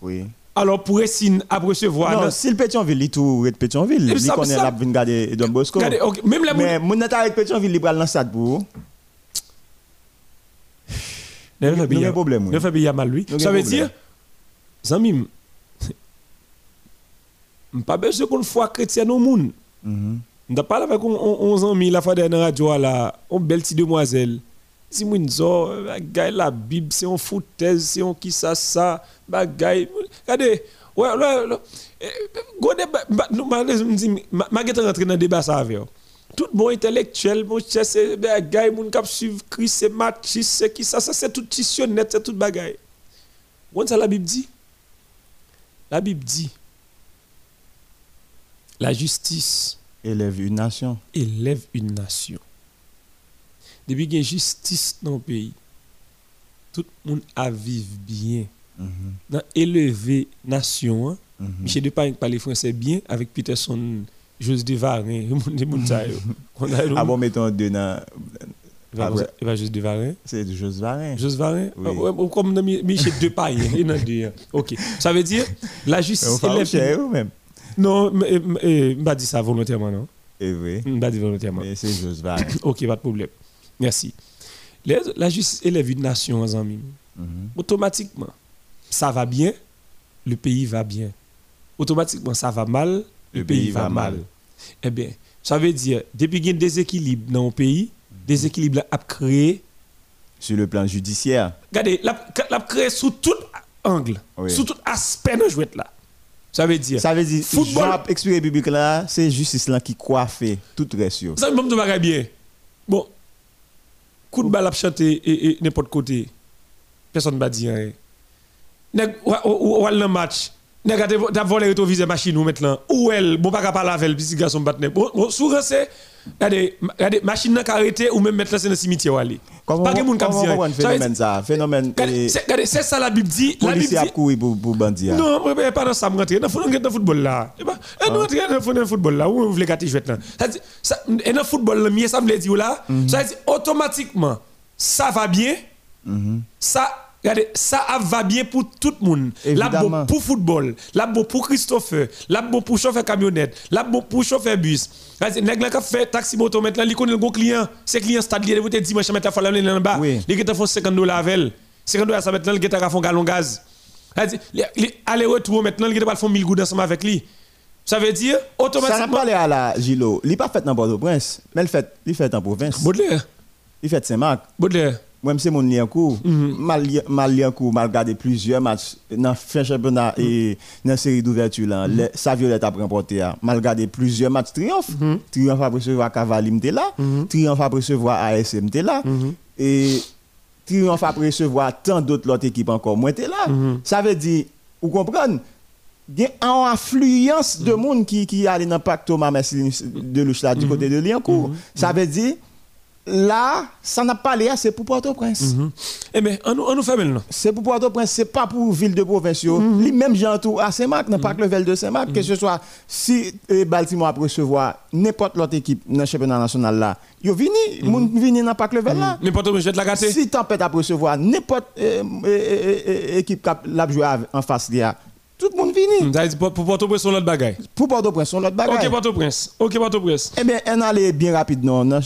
Oui. Alors, pour essayer à recevoir. Non, si le Pétionville, il tout red Pétionville, il connaît la vin garder Don Bosco. Regardez, ok, même la Mais moun net avec Pétionville, il dans stade pour. Pays avons à- un problème, fait pays à mal, lui. Ça veut dire, Zamim, pas besoin qu'on fois chrétien au monde. Mhm. On a parlé avec 11 ans, la fois dernière radio, là, une belle petite demoiselle. Si bagay la Bible, c'est un foutaise, c'est un qui ça, ça, bagay. Regardez, ouais, ouais, ouais. Eh, go débat, ba- nou, ma me dit, ma ma gete rentre dans débat ça avec. Tout bon intellectuel, mon cher, c'est bagay, moun kap suivre Christ, c'est machiste, c'est qui ça, ça c'est tout titionnette, c'est tout bagay. Ça la Bible dit. La Bible dit, la justice Élève une nation. élève une nation. Depuis qu'il y a justice dans le pays, tout le monde a vivre bien. Mhm. Dans élever nation, hein, Mhm. Michel Depagne parle français bien avec Peterson, José Devarin, monde des moun sa yo. On a- Ah bon, mettons deux dans. Il va- ah José Devarin. C'est du José Varin. José Varin Oui. Ah, ouais, bon, Comme Michel deux, hein. Ok. Ça veut dire la On justice fait élève. cher ou même. Non, mais je ne pas dire ça volontairement, non? Eh oui. Je ne pas dire volontairement. Mais c'est José Varin. Ok, pas de problème. Merci. Les- la justice élève une nation en amis. Mhm. Automatiquement, ça va bien, le pays va bien. Automatiquement, ça va mal, le, pays, va, mal. Eh bien, ça veut dire, depuis qu'il y a un déséquilibre dans le pays, déséquilibre a créé, Sur le plan judiciaire. regardez, l'a créé sous tout angle, Oui. sous tout aspect de jouet là. Ça veut dire, Ça veut dire, Football- Jean expliqué public là, c'est justice là qui coiffe tout reste. Ça me dit bagay bien. Bon, coup de balle à chanter et, et n'importe côté. Personne ne va dire rien. Ou dans match. Nèg a te- t'as volé rétroviseur machine ou maintenant. Ou elle, bon pas parler avec elle, petit garçon bat nèg. Bon, souvent c'est regardez, regardez machine n'a arrêté ou même mettre dans le cimetière aller. Pas que moun on le Ça veut phénomène ça? Phénomène. Regardez, c'est ça la Bible dit. La Bible Policier a dit. couru pour, pour bandit. hein. Non, pas dans ça, me rentrer. Dans le dans le football là. Eh ben, eh, nous rentrer dans le football là. Où vous voulez gâter jouer là. Ça dit, et dans le football là, mieux ça me l'a dit là. Ça dit, automatiquement, ça va bien. Mhm. Ça, regardez, ça va bien pour tout le monde. Là, Évidemment. bon pour football. Là, bon pour Christopher. Là, bon pour chauffeur camionnette. Là, bon pour chauffeur bus. Nèg la qui fait taxi moto maintenant, il connaît le gros client. C'est client stade, il est dimanche matin, faut en bas. Fait 50 dollars avec elle. 50 dollars, ça maintenant, est fait un gallon gaz. Li- Aller-retour maintenant, est pas faire 1000 gouttes ensemble avec lui. Ça veut dire, Ça n'a automatiquement. pas l'air à la Gilo. Il n'est pas fait dans Port-au-Prince, mais il fait, il fait en province. Baudelaire. Il fait Saint-Marc. Baudelaire. Moi, c'est mon lien court. Mhm. Mal li- Mal lien court, mal regardé plusieurs matchs dans le fin championnat et dans la série d'ouverture. là. Mhm. Le- Sa violette a remporté. hein. Mal regardé plusieurs matchs triomphe. Mhm. Triomphe après recevoir Cavali, m'était là. Triomphe après recevoir ASM, m'était là. Mhm. Et triomphe après recevoir tant d'autres l'autre équipe encore, moi, t'es là. Mhm. Ça veut dire, vous comprenez? Il y a une affluence de monde qui, qui allait dans le pacte Thomas Messi de Louche là, du côté de Liancourt. Ça veut dire, là, ça n'a pas l'air, c'est pour Port-au-Prince. Eh bien, on nous, on nous fait maintenant. C'est pour Port-au-Prince, c'est pas pour ville de province. Les mêmes gens tout à Saint-Marc, dans pas que le Vel de Saint-Marc, que ce soit si eh, Baltimore a recevoir n'importe l'autre équipe dans le championnat national là, yo vini, moun vini dans le Vel là. Mais Port-au-Prince, je vais te la gâter. Si Tempête a recevoir n'importe eh, eh, équipe qui l'a joué en face là, tout le monde vini. Dire, Pour Port-au-Prince, c'est l'autre bagaille. Pour Port-au-Prince, son l'autre bagaille. Ok, Port-au-Prince. Ok, Port-au-Prince. Eh bien, on allait bien rapide, non,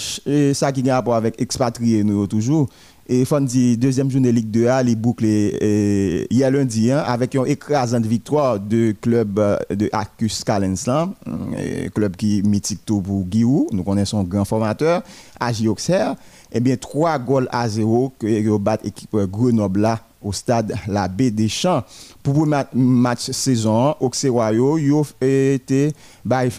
ça qui a rapport avec expatriés, nous, toujours. Et dire, deuxième journée Ligue 2A, les boucles euh, hier lundi, hein, avec une écrasante victoire de club euh, de Acus Calensland, euh, club qui est mythique tout pour Guiou, nous connaissons grand formateur, Agi Auxerre. Eh bien, 3 goals à 0 que que bat équipe Grenoble là, au stade La Baie des Champs. Pour le ma- match saison, Auxerrois yo, yo été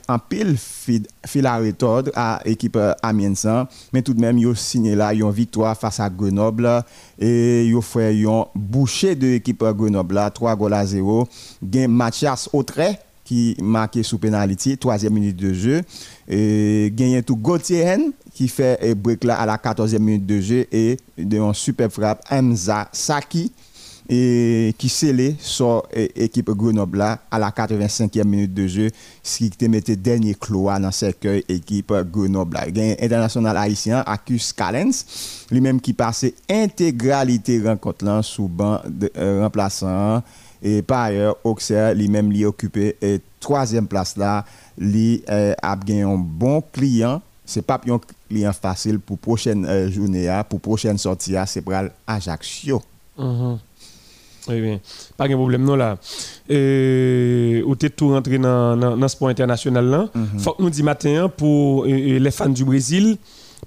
en pile fil, à retordre à l'équipe euh, Amiensan, mais tout de même yo signé là une victoire face à Grenoble et yo fait une bouchée de l'équipe Grenoble là, 3 goals à 0. Gain Mathias Autrey qui marqué sous penalty, troisième minute de jeu. Et gagné tout Gauthier Hen, qui fait un break là à la 14e minute de jeu et de un super frappe Hamza Saki et qui scellé sur l'équipe Grenoble là à la 85e minute de jeu, ce qui te mettait dernier cloa dans cercueil équipe Grenoble. Gain international haïtien Accus Callens, lui-même qui passait intégralité rencontre là sous banc de euh, remplaçant et par ailleurs, Auxerre, lui-même, lui occupé et troisième place là, lui euh, a gagné un bon client. C'est pas un client facile pour prochaine euh, journée, pour prochaine sortie, c'est pour Ajaccio. Mhm. Oui, bien. Pas de problème, non, là. Euh, ou t'es tout rentré dans, dans, dans ce point international là? Faut que nous dit matin hein, pour euh, les fans du Brésil.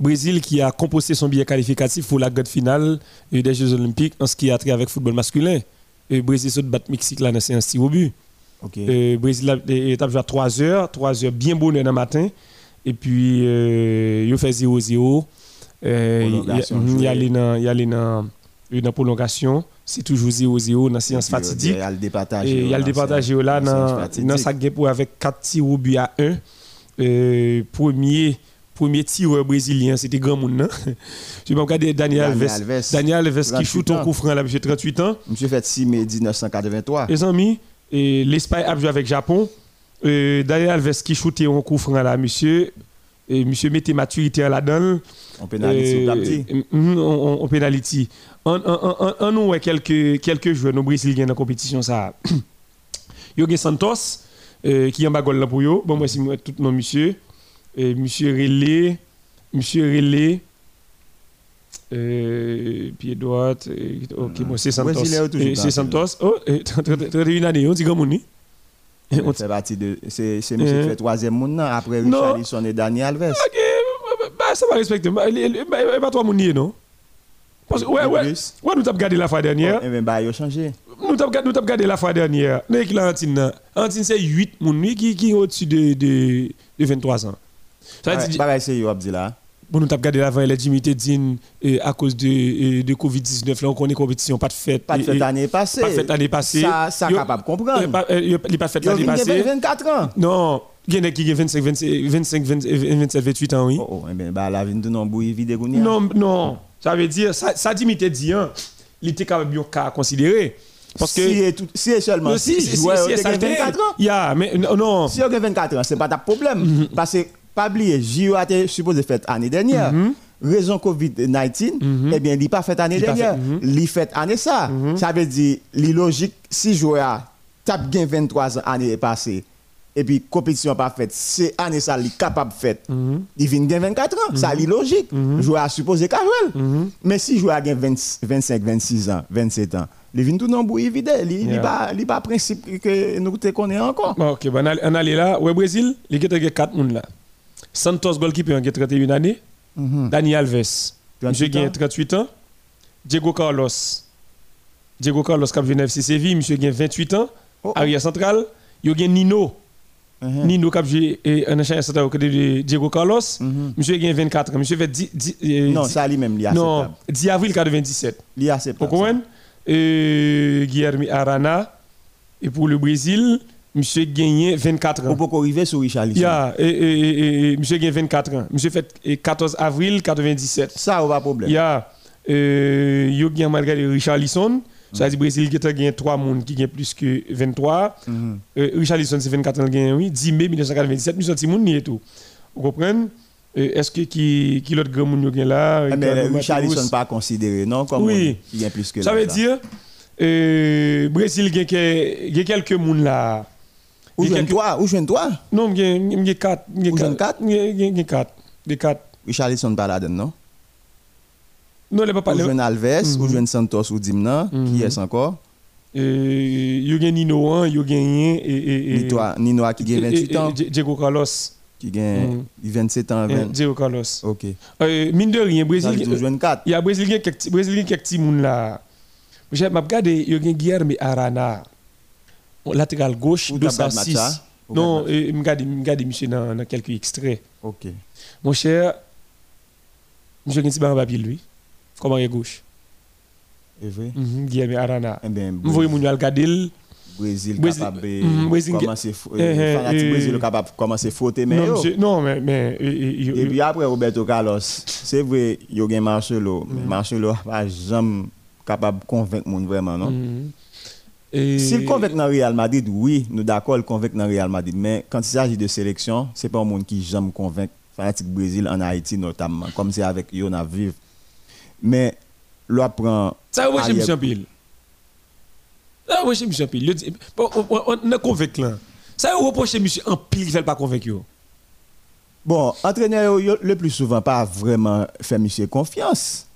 Brésil qui a composé son billet qualificatif pour la grande finale des Jeux Olympiques en ce qui a trait avec football masculin. Et Brésil se bat Mexique là dans un tir au but. Ok. Euh, Brésil a euh, joué à 3 heures, 3 heures bien bonne dans le matin. Et puis, euh, il fait 0-0. Euh, Prolongation il y a- il y a jouée. allé dans il y a allé dans euh, dans prolongation. C'est toujours 0-0 dans la séance fatidique. Il y a le départage. Il y a le départage là dans, dans sa game pour avec 4 tirs au but à 1. Euh, premier, premier tireur brésilien, c'était grand monde. non? Je vais regarder Daniel Daniel Alves. Alves. Daniel Alves qui 38 shoot un coup franc là, monsieur 38 ans. Monsieur fait 6 mai 1983. Les amis, l'Espagne a joué avec Japon. Euh, Daniel Alves qui shootait un coup franc là, monsieur. Et monsieur mettait maturité là-dedans. On pénalise au petit. Euh, on, on, on penalty. On, on, ouais quelques, quelques joueurs nos Brésiliens dans la compétition. Ça. Yo gen Santos, euh, qui est en bagol là pour yo. Bon, moi, c'est tout nom monsieur. Euh, monsieur Relé, monsieur Relé, euh, pied droit, euh, ok, bon, c'est Santos. Euh, C'est Santos. Oh, euh, 31 années, on dit comme on dit. On fait partie de. C'est monsieur qui fait troisième monde après. Richarlison et Daniel Alves. Ok, bah, ça va respecter. Bah, il- il- bah, pas nier, non? Parce que, ouais, ouais. Ouais, nous t'avons gardé la fois dernière. Eh bien, bah, il a changé. Nous t'avons gardé, nous t'avons gardé la fois dernière. Nous, l'Antine, là. Antine, c'est 8 moun, lui, qui, qui est au-dessus de, de, de 23 ans. Ça veut dire, Pareil, c'est Abdila. bon, nous t'avons gardé la fois, il a Jimmy Tedine, euh, à cause de, euh, de Covid-19, là, on connaît compétition, pas de fête. Pas de fête l'année passée. Pas de fête l'année passée. Ça, ça capable de euh, comprendre. pas- euh, Il n'a pas de fête l'année passée. 24 ans. Non, il y en a qui ont 25, 25, 25, 27, 28 ans, oui. Oh, oh, eh bien, bah, la vie de non bouille vide gounia. Non, non. Ça veut dire, ça, ça t'es dit, hein, il était quand même bien qu'à considérer. Parce que. si tout- si seulement si, si si, si, si, qui ça a le fait. 24 ans. Yeah, mais non, non. Si vous avez 24 ans, ce n'est pas ta problème. Mhm. Parce que, pas oublier, JO a été supposé faire l'année dernière. Raison Covid-19, eh bien, il n'est pas fait l'année dernière. mhm. Il fait année ça. Ça veut dire, il logique, si joueur tape bien 23 ans l'année passée, et puis compétition pas faite, c'est année ça, il est capable de faire. Mhm. Il vient bien 24 ans. Ça, il logique. Joueur a supposé qu'à jouer. Mhm. Mais si joueur a 20 25, 26 ans, 27 ans, il vient tout le bout vide. Il n'est Yeah. pas, principe que nous te connaissons encore. Ok, on allait- là. Ouais, Brésil, il y a 4 personnes là. Santos, goalkeeper, il a 31 années. Dani Alves, 38 monsieur qui a ans. 38 ans. Diego Carlos, Diego Carlos, qui a venu FC Séville, monsieur qui a 28 ans. Oh, oh. Arrière central, il y a Nino. Mhm. Nino qui a eh, un ancien central au côté de Diego Carlos. Mhm. Monsieur qui a 24 ans. Monsieur fait 10. 10, eh, Non, 10 ça lui-même, il non, acceptable. 10 avril 97. Il est Vous comprenez? Euh, Guillermo Arana. Et pour le Brésil, Monsieur gagné 24 Ou ans. pas arriver sur Richarlison. Ya, et, et, et, et, monsieur gagné 24 ans. Monsieur fait eh, 14 avril 97. Ça, pas problème. Ya, euh, yo gagné malgré Richard Lisson. Ça veut dire Brésil qui a gagné 3 monde qui gagne plus que 23. Mhm. Euh, Richard Lisson c'est 24 ans gagné oui, 10 mai 1997, monsieur Timoun ni et tout. Vous comprenez? Euh, Est-ce que qui qui l'autre grand monde yo gagné là? Eh, Mais Ricardo Richarlison Mateus? pas considéré, non? Comme Oui. Il y a plus que Ça là, veut là. dire euh, Brésil gagne que- gagne quelques monde là. Jeune quelques- toi? Où jeune toi? Non, il y a 4. Ou quatre? Il y a 4. Des 4. Richarlison là-dedans, non? Non, il n'est pas Ou parlé. jeune Alves, ou Mhm. jeune Santos ou Dimna, qui Mhm. est encore? Euh, Il y a gagné Nino 1, il y a gagné. et- et- Ni toi, Nino qui a et- 28 et- ans, et Diego Carlos. qui a Mhm. 27 ans, Eh, 20. Diego Carlos. Ok. Euh, Mine de rien, Brésil. dire jeune 4. Il y a Brésil a quelques petits moun là. Je m'a regardé, il y a gagné Guilherme Arana. Latéral gauche, Ou t'as pas de 206. match, hein? Ou Non, je regarde, monsieur dans dans quelques extraits. Ok. Mon cher, monsieur a gagné un papier lui. Comme arrière gauche? Et vrai? Mhm, Guilherme Arana. Eh bien, Vous voyez, mon regarder. Brésil capable Mhm, Brésil- commencer Eh, eh, fanatique. Brésil capable de commencer frotter mais Non, mais. mais Et puis après Roberto Carlos, c'est vrai, yo gen Marcelo, mais Marcelo pas jamais capable de convaincre moun vraiment non? Et- S'il convainc dans Real Madrid, oui, nous d'accord, il convainc dans Real Madrid, mais quand il s'agit de sélection, c'est pas un monde qui jamais convainc fanatique Brésil en Haïti notamment, comme c'est avec Yona Vive. Mais l'on prend Ça arrière- Monsieur Pile. Ça. Le dit- bon, On est convaincu là. Ça va reprocher Monsieur en pile qui fait pas convaincre. Bon, entraîneur le plus souvent pas vraiment fait monsieur confiance.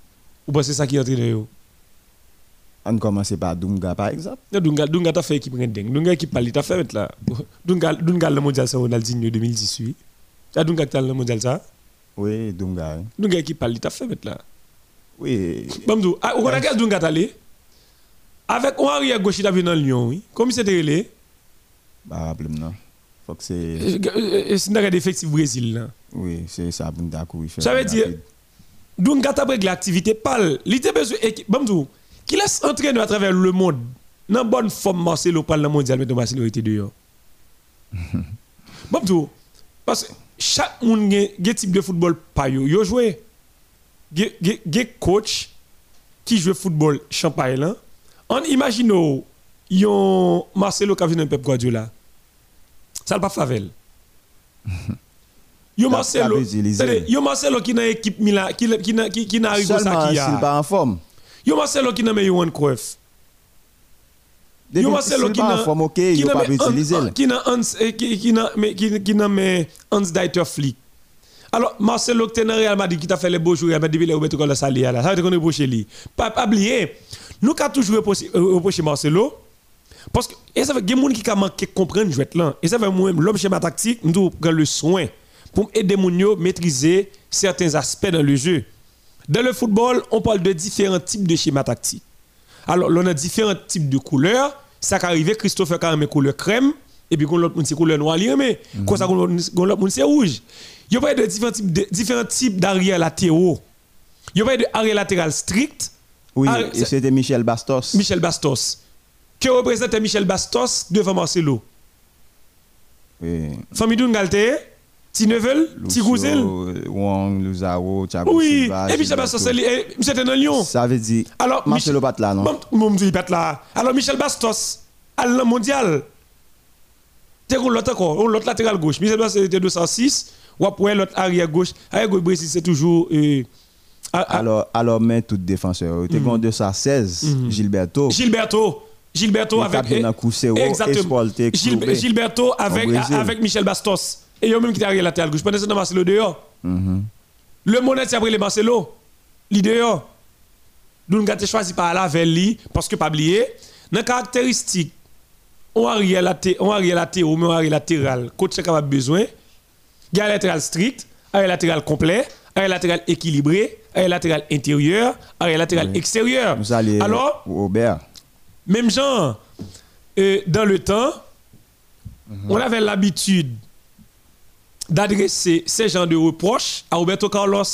Ou pas c'est ça qui yo? On commence par Dunga par exemple. Non, Dunga, Dunga t'a fait équipe rending. Dunga équipe parle, t'a fait là. Dunga, Dunga le mondial ça Ronaldinho 2018. Ça Dunga qui a le mondial ça. Oui, Dunga. Dunga équipe parle, t'a fait là. Oui, Bamdou, on a quel Dunga t'as allé Avec un arrière gauche il a dans Lyon, oui. Comme c'était relé. bah problème non. Faut que c'est C'est un d'effectif Brésil là. oui, c'est ça Dunga qui fait. Ça veut dire, Dunga t'a pris l'activité pâle. Il était besoin équipe. Bamdou, qui laisse entraîner à travers le monde? Dans bonne forme, Marcelo parle dans le mondial, mais Marcelo était dehors. Bamdou, parce que chaque monde un type de football pas yo. Yo joué. Il y a coach qui joue football champagne. On imagine yon Marcelo qui a vu dans Pep Guardiola. Ça pas favel. Yo Marcelo, yo Marcelo qui dans équipe Milan qui qui n'a- qui n'arrive seulement ça qui s'il a. pas en forme. Yo Marcelo qui n'a mais Johan Cruyff. Yo Marcelo qui pas n'a qui il n'a pas. Hans- qui n'a eh, qui qui n'a qui qui n'a mais Hans Dieter Flick. Alors Marcelo qui est dans Real Madrid qui t'a fait les beaux jours Real Madrid depuis les Roberto Carlos Salih là. Ça veut dire qu'on est reproché lui. Pas pas oublier. Nous qu'a toujours reproché euh, reproché Marcelo parce que et ça fait des gens qui a manqué comprendre jouet là. Et ça fait moi l'homme schéma tactique, nous prendre le soin pour aider moun yo maîtriser certains aspects dans le jeu. Dans le football, on parle de différents types de schémas tactiques. Alors, on a différents types de couleurs. Ça qui arrive, Christopher a une couleur crème, et puis, l'autre c'est couleur noire, mais comme ça, l'autre c'est rouge. Il y a pas de différents types de- différents types d'arrière latéraux. Il y a pas de arrière latéral strict. Oui, Ah, et c'était Michel Bastos. Michel Bastos. Que représente Michel Bastos devant Marcelo? Oui. Famille Dungalte, Tinevel, Tigouzel. Lucio, Wong, Luzaro, Thiago Oui, Silva, et puis Michel Gilberto. Bastos, c'est eh, c'était dans Lyon. Ça veut dire Alors, Marcelo Mich- là, non? Mon Dieu, là. Alors, Michel Bastos, à la mondial. T'es qu'on l'autre encore, on l'autre latéral gauche. Michel Bastos était 206. Ou après, l'autre arrière gauche. Arrière gauche, Brésil, c'est toujours. euh, à- à- Alors, alors, mais tout défenseur. Tu as 216, Gilberto. Gilberto. Gilberto Il avec. Clube. Gilberto avec, Brésil. avec Michel Bastos. Et eux même qui arrière latéral gauche. Pendant ce temps, Marcelo dehors. Mhm. Le monnaie, c'est après les Marcelo? Li dehors. Nous avons choisi par là vers lui parce que pas oublier, dans la caractéristique, on arrière latéral, on arrière latéral, mais on arrière latéral, coach capable besoin. Il y a un latéral strict, un latéral complet, un latéral équilibré, un latéral intérieur, un latéral extérieur. Vous allez Alors, Robert. même genre, euh, dans le temps, on avait l'habitude d'adresser ces genres de reproches à Roberto Carlos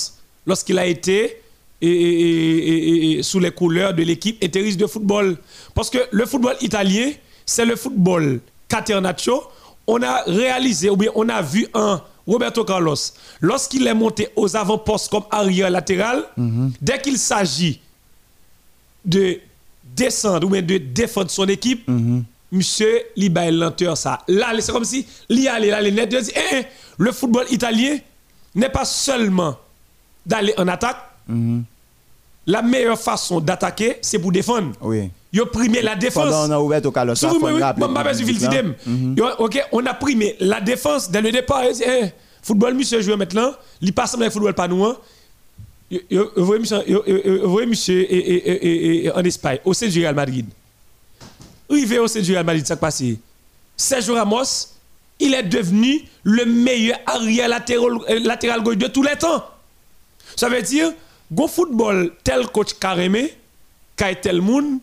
lorsqu'il a été et- et- et- et- et sous les couleurs de l'équipe interiste de football. Parce que le football italien, c'est le football Catenaccio, on a réalisé, ou bien on a vu un Roberto Carlos, lorsqu'il est monté aux avant-postes comme arrière latéral, dès qu'il s'agit de descendre ou bien de défendre son équipe, monsieur, il a lenteur ça. Là, c'est comme si, il allait, là, il net, il dit, eh, eh, le football italien n'est pas seulement d'aller en attaque. La meilleure façon d'attaquer, c'est pour défendre. Oui. Yo primé la défense. Pendant on a ouvert au Carlos. Si vous me on a primé la défense dès le départ. Eh, football, monsieur joue maintenant. Il passe avec football pas nous. Vous voyez, monsieur en Espagne, au sein du Real Madrid. Arrivé au sein du Real ça passé. Sergio Ramos, il est devenu le meilleur arrière latéral, euh, gauche de tous les temps. Ça veut dire, go football tel coach Karémé, kay tel moun,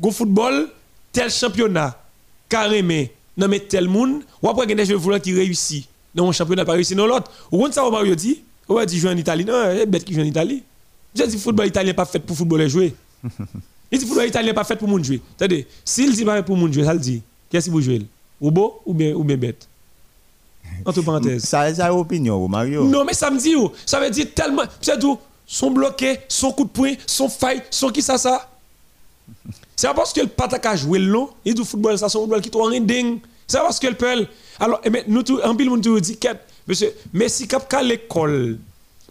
go football tel championnat Karémé, non mais tel moun, ou après des joueurs qui réussit dans un championnat pas réussi dans l'autre. Ou on ça Mario dit, ou dit jouer en Italie, non, c'est bête qui joue en Italie. Je dis football italien pas fait pour footballer jouer. Il dit football italien pas fait pour moun jouer. C'est-à-dire, s'il dit pas pour moun jouer, ça le dit. Qu'est-ce que vous jouez Ou beau ou bien ou bien bête. Entre parenthèses. Ça c'est opinion Mario. Non mais ça me dit ça veut dire tellement c'est tout sont bloqués, son coup de poing, son fight, son qui ça ça? C'est parce que le pataka jouer long, il dit football ça son football qui toi ding. C'est parce que le peut alors mais nous tout en pile monde dit monsieur Messi cap à l'école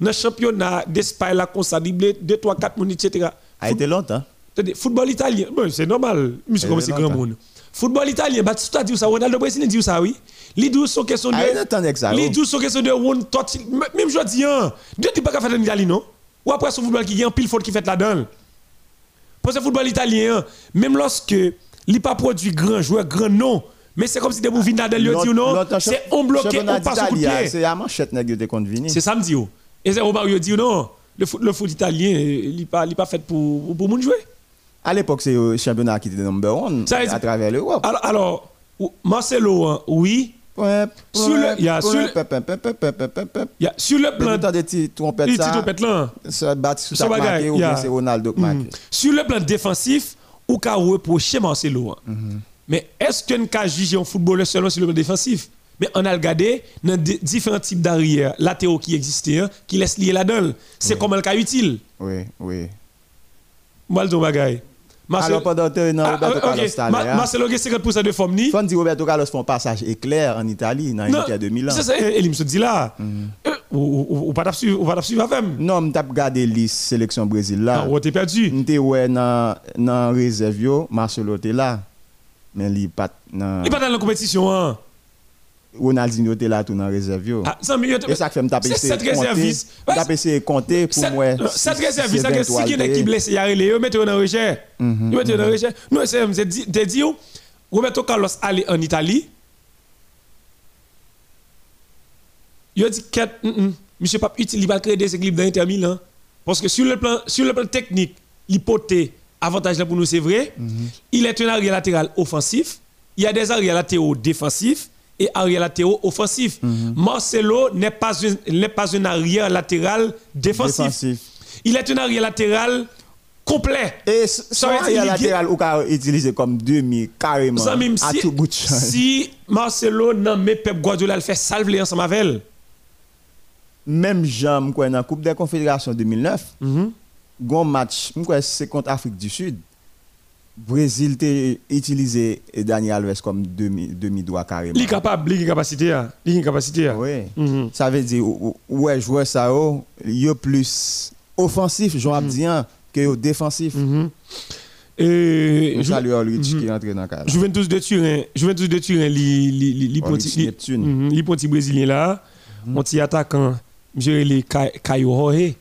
dans le championnat d'Espagne comme ça 2 3 4 minutes etc. A été longtemps. Football italien, c'est normal, monsieur comme c'est grand monde. Football italien, Batistuta dit ça, Ronaldo Brésilien dit ça oui. Les douze sont question de Les douze sont question de one touch même je dis hein. Deux types pas faire en Italie non? Ou après ce football qui gagne pile faute qui fait là-dedans. Pour ce football italien, même lorsque il pas produit grand joueur, grand nom, mais c'est comme si des mouvements là-dedans lui dit non, c'est on bloqué, on passe au coup de pied. C'est à manchette nèg de convenu. C'est samedi. Et c'est Romario dit non, le foot le foot italien, il pas il pas fait pour pour moun jouer. À l'époque, c'est le championnat qui était number one à travers l'Europe. Alors, alors, Marcelo, oui. Sur le, y a, sur, le, y a, sur le plan de des trompettes ça, trompettes là, ça bat sous sa marqué ou bien c'est Ronaldo qui marque. Sur le plan défensif, ou qu'a reproché Marcelo. Mais est-ce qu'on peut juger un footballeur seulement sur le plan défensif? Mais on a regardé dans différents types d'arrière latéraux qui existaient, qui laissent lier la dedans C'est comment le cas utile. Oui, oui. Le bagage. Alors pendant que ah, Roberto Carlos okay. Ma, Marcelo 50% de forme ni? Faut dire Roberto Carlos font passage éclair en Italie dans l'Inter de Milan. C'est ça il me dit là. Mm. Euh, ou pas suivre ou pas suivre avec Non, m't'a regardé la sélection Brésil là. Ah, t'es perdu. M'était ouais dans dans réserve Marcelo était là. Mais il pas dans Il pas dans la compétition hein. Ronaldinho était là tout dans réserve. Ah, Et ça fait me taper c'est cette réserviste. Taper c'est compter pour moi. Cette réserviste ça que si qui est qui blessé y aller yo mettez dans recherche. Mhm, Yo mettez dans mhm. recherche. Non, c'est dit dit Roberto Carlos aller en Italie. Yo dit que monsieur pas utile va créer des équipes dans Inter Milan parce que sur le plan sur le plan technique, l'hypothèse avantage là pour nous c'est vrai. Mhm. Il est un arrière latéral offensif, il y a des arrières latéraux défensifs et arrière latéral offensif. Mhm. Marcelo n'est pas, pas un arrière latéral défensif. Il est un arrière latéral complet. Et son arrière latéral ou utilisé comme demi carrément ça, même à si, tout bout de Si Marcelo non mais Pep Guardiola le fait salver ensemble avec. Même Jean dans la Coupe des Confédérations 2009, mm -hmm. match, c'est contre Afrique du Sud. Brésil a utilisé Daniel Alves comme demi, demi droit carrément. Il est capable, il est capacité. Il est capacité. Oui. Mm Ça veut dire, ouais, joueur ça, il est plus offensif, Jean mm -hmm. que défensif. Mm -hmm. Et je salue Ulrich qui est entré dans le cadre. Juventus de Turin, Juventus de Turin, l'hypothèse brésilien là, mon petit attaquant, je les Caio Jorge,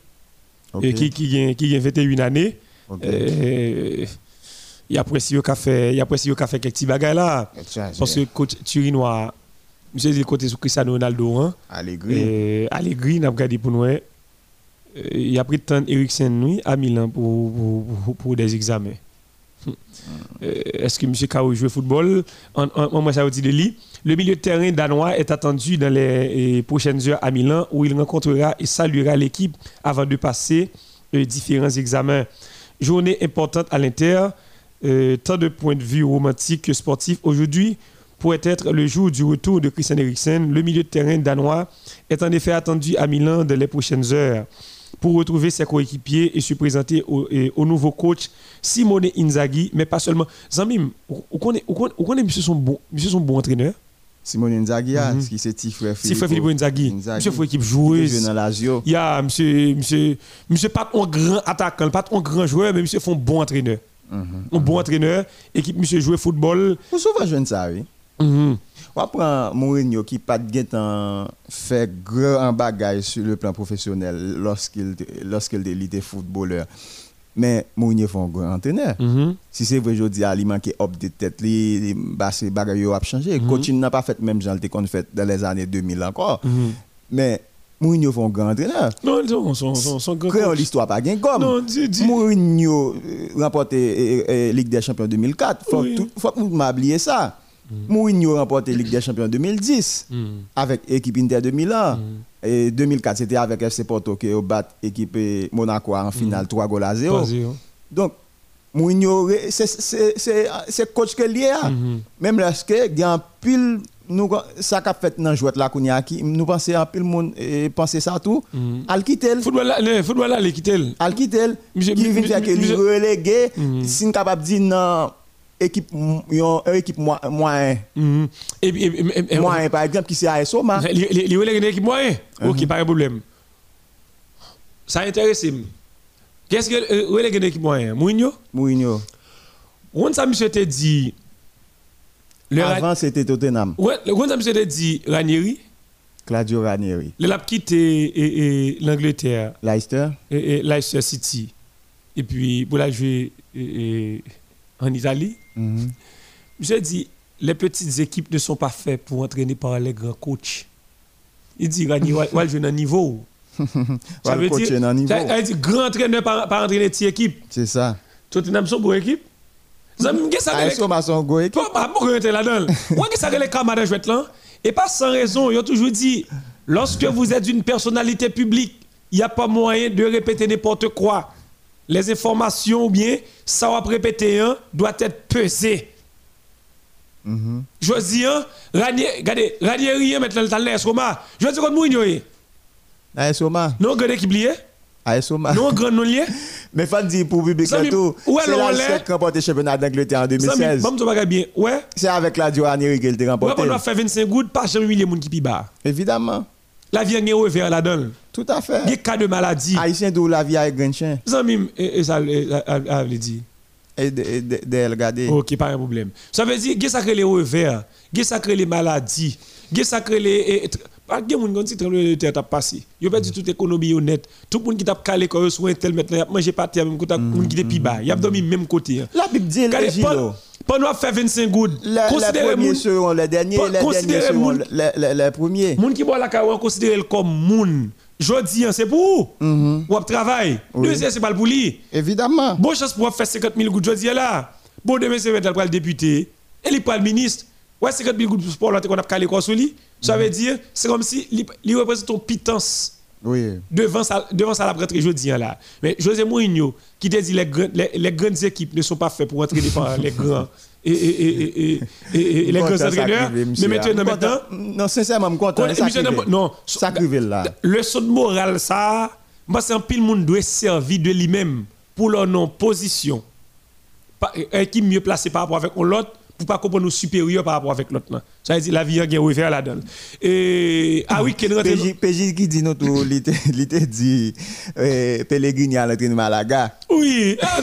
qui qui qui a 21 années. Il apprécie au café il apprécie au café quelques petits bagages là. Parce que coach Turinois monsieur dit côté sur Cristiano Ronaldo hein. Allegri. Allegri n'a regardé pour nous il a pris temps Eriksen à Milan pour, pour, pour des examens. Hmm. est-ce que monsieur Kao joue au football? En, en, moi ça dit de lui. Le milieu de terrain danois est attendu dans les prochaines heures à Milan où il rencontrera et saluera l'équipe avant de passer les différents examens. Journée importante à l'Inter euh, tant de points de vue romantiques que sportifs. Aujourd'hui, pourrait être le jour du retour de Christian Eriksen. Le milieu de terrain danois est en effet attendu à Milan dans les prochaines heures pour retrouver ses coéquipiers et se présenter au, et- au nouveau coach Simone Inzaghi, mais pas seulement. Zamim, on connaît monsieur son bon, monsieur son bon entraîneur? Simone Inzaghi, ah, Mhm. qui c'est C'est frère Philippe Inzaghi. Inzaghi. Monsieur équipe joueuse. dans Lazio. Il y a monsieur, monsieur, monsieur pas un grand attaquant, pas un grand joueur, mais monsieur font bon entraîneur. Un bon entraîneur, équipe monsieur jouer football. Vous souvent jeune ça, oui. Mhm. On prend Mourinho qui pas de temps fait grand bagaille sur le plan professionnel lorsqu'il lorsqu'il était footballeur. Mais Mourinho fait un grand entraîneur. Mhm. Si c'est vrai, je dis, il manque up de tête, li, bah, yo a changé. Mhm. Coaching n'a pas fait même genre qu'on fait dans les années 2000 encore. Mais Mourinho fait un grand entraîneur. Non, non, son, son, son grand Créons l'histoire pas gain comme. Non, dis, dis. Mourinho euh, remporté euh, euh, Ligue des Champions 2004. Faut Oui. tout faut que vous m'oubliez ça. Mourinho remporté Ligue des Champions 2010 Mhm. avec équipe Inter de Milan. Mm. Et 2004 c'était avec FC Porto qui a battu équipe euh, Monaco en finale 3 goals à 0. Vas-y, hein. Donc Mourinho c'est coach que lié a. Mhm. Même lorsque il y a un pile nous ça qu'a fait dans jouet là qu'on y a qui nous penser un pile monde et penser ça tout. Mhm. Al quitter Football là, le football là, il quitte. al quitter qui vient monsieur- faire que lui relégué si capable dire non équipe yon équipe mo- moyen Mhm. Et moyen par exemple qui c'est AS Roma Les les- les relègues d'équipe moyen? Ok, Mhm. pas de problème. Ça intéresse. Qu'est-ce que euh, relègue d'équipe moyen? Mourinho? Mourinho On ça monsieur te dit? Le Ra- avant c'était Tottenham Ouais, le ça te dit Ranieri, Claudio Ranieri le l'a quitté et- et l'Angleterre Leicester et, et Leicester City et puis pour la jouer et- en Italie. Mhm. J'ai dit, les petites équipes ne sont pas faites pour entraîner par les grands coachs. Il dit, Rani, va va jouer dans le niveau. Coacher dans le niveau. ça veut dire, grand entraîneur par, par entraîner petite équipe. c'est ça Tottenham sont bonne équipe. Et pas sans raison, ils ont toujours dit lorsque vous êtes une personnalité publique, il n'y a pas moyen de répéter n'importe quoi. Les informations ou bien ça va répéter hein, doit être pesé. Mhm. Je dis, hein, regardez, Ranieri, maintenant, le talent. Je dis, comme Mourinho, eh. Non, équipe lié, AS Roma non, grand non lié? mais faut dire pour où est c'est le la seule qui a remporté le championnat d'Angleterre en Ça, 2016 bon, va bien. Ouais, c'est avec Claudio Ranieri qu'il a ouais, remporté on va faire 25 gouttes, pas jamais les gens qui pi bas. évidemment La vie est ouverte là-dedans. tout à Il y a fait cas de maladie. Haïtien d'où la vie avec Grenchen Ça, même, et, ça, a- a- a- dit. et de regarder Ok, pas un problème. Ça veut dire, il y a sacré les revers, il y a sacré les maladies, il y a sacré les. Pas de monde qui de terre t'a passé. Il a perdu toute économie honnête. Tout le monde qui t'a calé quand il soit tel maintenant, il a mangé pas terre même côté, monde qui était plus bas. Il a dormi même côté. hein. la Bible dit le Gilo pendant- Pendant faire 25 gouttes, Les les considérez premiers moun, seront les derniers, les derniers seront les, les, les premiers. qui boit la carotte, considérez comme moun. Jodi, hein, c'est pour vous. Mhm. Ou travail. Deuxième, c'est pas le pour lui. Évidemment. Bonne chance pour faire 50 000 gouttes jodi là. Bon, demain, c'est mettre le député. Et il pas le ministre. Ouais, 50 000 gouttes pour sport, là, qu'on a calé quoi sur lui. Ça veut dire, c'est comme si il- représente ton pitance. Oui. devant ça, devant ça la rentrée jeudi hein, là. Mais José Mourinho, qui te dit les, les, les grandes équipes ne sont pas faites pour entraîner par les grands et, et, et, et, les grands entraîneurs. Mais maintenant, maintenant, Non, sincèrement, je suis content. Non, Ça là. le son de morale, ça, moi, c'est un pile monde doit servir de lui-même pour leur non position. Pas- euh, qui mieux placé par rapport avec l'autre pour pas comprendre nous supérieurs par rapport avec l'autre. Ça veut dire la vie a ouvert là-dedans. Et ah oui, rentre. PJ, PJ qui dit nous tout, il dit euh, Pellegrini à l'entraînement Malaga. Oui, Ah,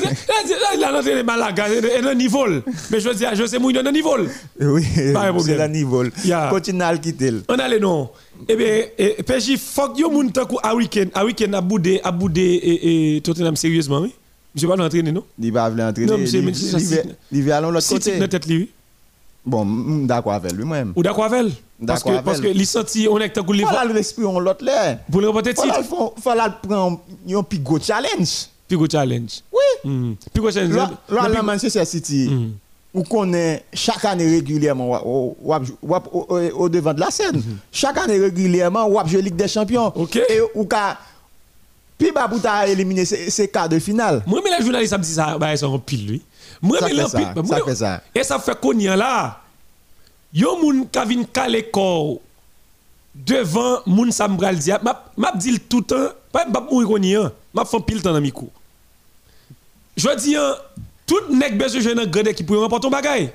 là, là, Malaga, et un niveau. Mais je veux dire, je sais Mourinho un niveau. Oui, Pas un c'est problème. le niveau. Continue à le quitter. On a les noms. Eh bien, eh, PJ, fuck yo moun takou à week-end. À week-end, à boudé, à boudé et Tottenham sérieusement, oui. Monsieur pas l'entraîner, non? Il va venir entraîner. Non, monsieur, il- mais c'est ça, il va- c'est- aller l'autre côté. dans tête lui. Bon, mm, d'accord avec lui-même. Ou d'accord avec elle? Parce que, parce que les senti, on est que takou les Voilà l'esprit, on l'autre là. pour le remporter Voilà, titre. il faut faut prendre un gros challenge. Puis go challenge. Oui. Hmm. Go challenge. Là, là, Manchester City, Hmm. où qu'on est chaque année régulièrement au, devant de la scène. Chaque année régulièrement, on joue Ligue des Champions. Mhm. Et ou ka puis bah pour ta éliminer ces, ces quarts de finale. Moi, mais les journalistes, me dit ça, bah, ils sont en pile, lui. Moi, mais en pile, ça fait ça. Et ça fait qu'on y a là. Yon moun ka vin corps devant moun sa m'bral di, m'a m'a dit le tout le temps, pas m'a mourir an, m'a fait pile temps dans micro. Je dis hein, tout nèg besoin jouer dans grande équipe pour remporter un bagay.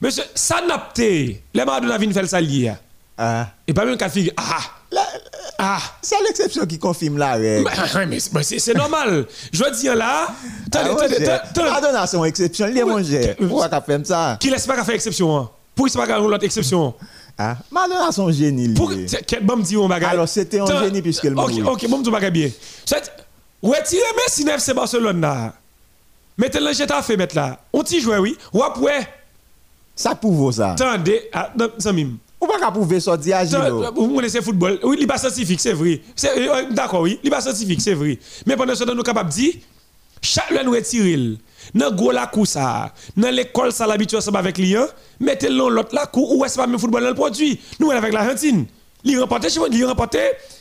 Monsieur, ça n'a les Maradona vin faire ça lié. Ah. Et pas même figure. Ah. Ah. C'est l'exception qui confirme la règle. Mais, mais c'est- mais c'est c'est normal. Je dis là, Ah. Maradona, c'est une exception. Il est mon Pourquoi t'as fait ça? Qui laisse pas faire exception hein? Pour qu'il ne pas faire l'autre exception? Ah, Maradona, c'est un génie. Pour quel bon dit on bagage. Alors, c'était un génie puisque le OK. OK, bon dit bagage bien. C'est retirer Messi neuf c'est Barcelone là. Mettez le jet à fait mettre là. On t'y joue oui. Ou après, Ça prouve ça. attendez, ah, ça mime. Ou pas qu'à prouver ça, dit à Gilo. Vous connaissez le football. Oui, il n'est pas scientifique, c'est vrai. C'est- euh, D'accord, oui, il n'est pas scientifique, c'est vrai. Mais pendant ce temps, nous sommes capables de dire, chaque fois nous retirons, dans gros la cour ça, dans l'école ça l'habitude ensemble avec l'IA, mettez-le dans l'autre la cour, ou est-ce pas même football dans le produit? Nous, avec l'Argentine. Il remporté, il remporté,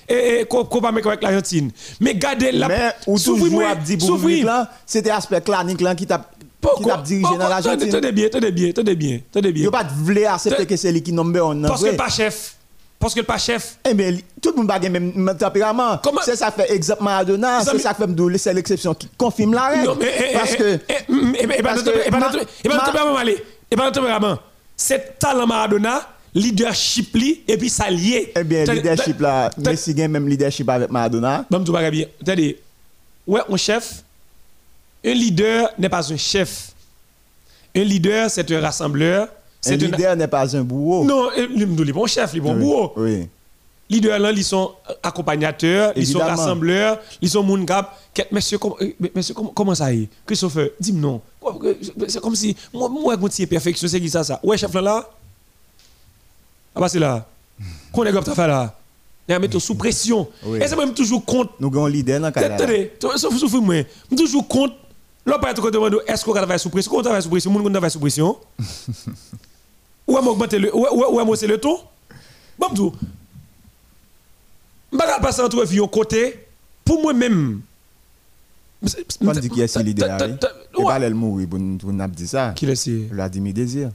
et Copa América avec l'Argentine. Mais gardez la. Mais ou toujours pour s'ouvrir. là, c'était aspect clanique là qui t'a qui Pourquoi- t'a dirigé pourquoi- dans l'Argentine. Tenez bien, tenez bien, tenez bien, tenez bien. Il pas voulu accepter que c'est lui qui one. non, Parce que pas chef. Parce que pas chef. Eh bien, tout le monde a même même tempérament. Comment- C'est ça fait exemple Maradona, c'est ça fait me c'est l'exception qui confirme la règle. Non, mais, eh, Parce eh, que eh, eh, mm, eh, eh, eh, eh, eh, eh, eh, ma- tempérament, allez. Eh, pas tempérament. C'est talent Maradona, leadership li, et puis ça lié. eh bien, leadership là, Messi gagne même leadership avec Maradona. Bon, tout va bien. Attendez. Ouais, un chef, un leader n'est pas un chef. Un leader, c'est un rassembleur. Un leader n'est pas un bourreau. Non, eh, lui, nous, les bons chefs, les bons Oui, bourreaux. Oui. leaders là, ils sont accompagnateurs, ils sont rassembleurs, ils sont moun cap. Monsieur, comment, euh, monsieur, comment, comment ça y est Christopher, dis-moi non. Euh, C'est comme si, moi, moi, c'est perfection, c'est qui ça, ça Ouais, chef là, là Ah bah c'est là. Qu'on est comme ça fait là Il a mettre sous pression. Oui. Et c'est même toujours compte. Nous avons un leader dans le. Attendez, sauf moi, je toujours compte. Là, par exemple, demande est-ce qu'on travaille sous pression Comment on travaille sous pression Moun travaille sous pression Ou est-ce augmenter le ou c'est le ton Bon, tout. Je ne vais pas passer entre vieux côté pour moi-même. On dit qui est le mourir pour nous dire ça. Qui est-ce Vladimir Désir.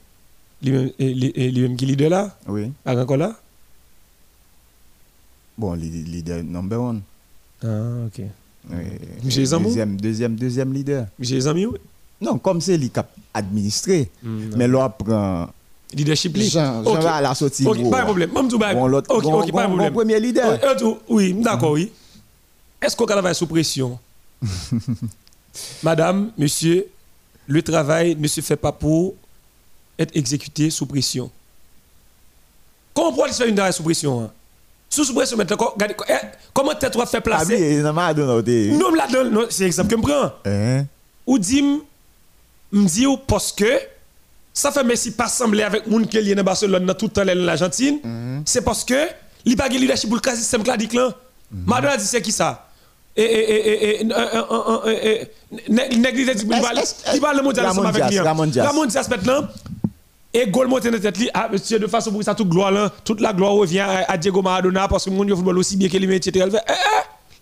Lui-même qui est leader là Oui. À encore là Bon, le leader number one. Ah, ok. Deuxième, deuxième, deuxième leader. J'ai les amis, oui. Non, comme c'est lui qui a administré. Mm, non. Mais là, prend Leadership. Jean, Jean va à la sortie. Ok, gros. pas de problème. Tout, Bon, l'autre, ok, bon, ok, pas de problème. bon premier leader. Euh, euh, oui, d'accord, oui. Est-ce qu'on travaille sous pression? Madame, monsieur, le travail ne se fait pas pour être exécuté sous pression. Comment on peut se faire une travail sous pression hein? Sous maintenant, regardez, eh, comment toi fait Ah placer oui. Non, là, non, non, c'est l'exemple que je prends. Hein? Ou dit, me dit parce que ça fait Messi pas sembler avec moun qui est dans Barcelone dans tout le temps l'Argentine, c'est parce que il pas de leadership pour le cas système cladique là. Madonna dit c'est qui ça Et et et et et nèg leadership il parle mondial avec lui. Maintenant et goal monté dans tête li ah monsieur de façon pour ça toute gloire là, toute la gloire revient à Diego Maradona parce que mon football aussi bien que lui etc. Elle fait eh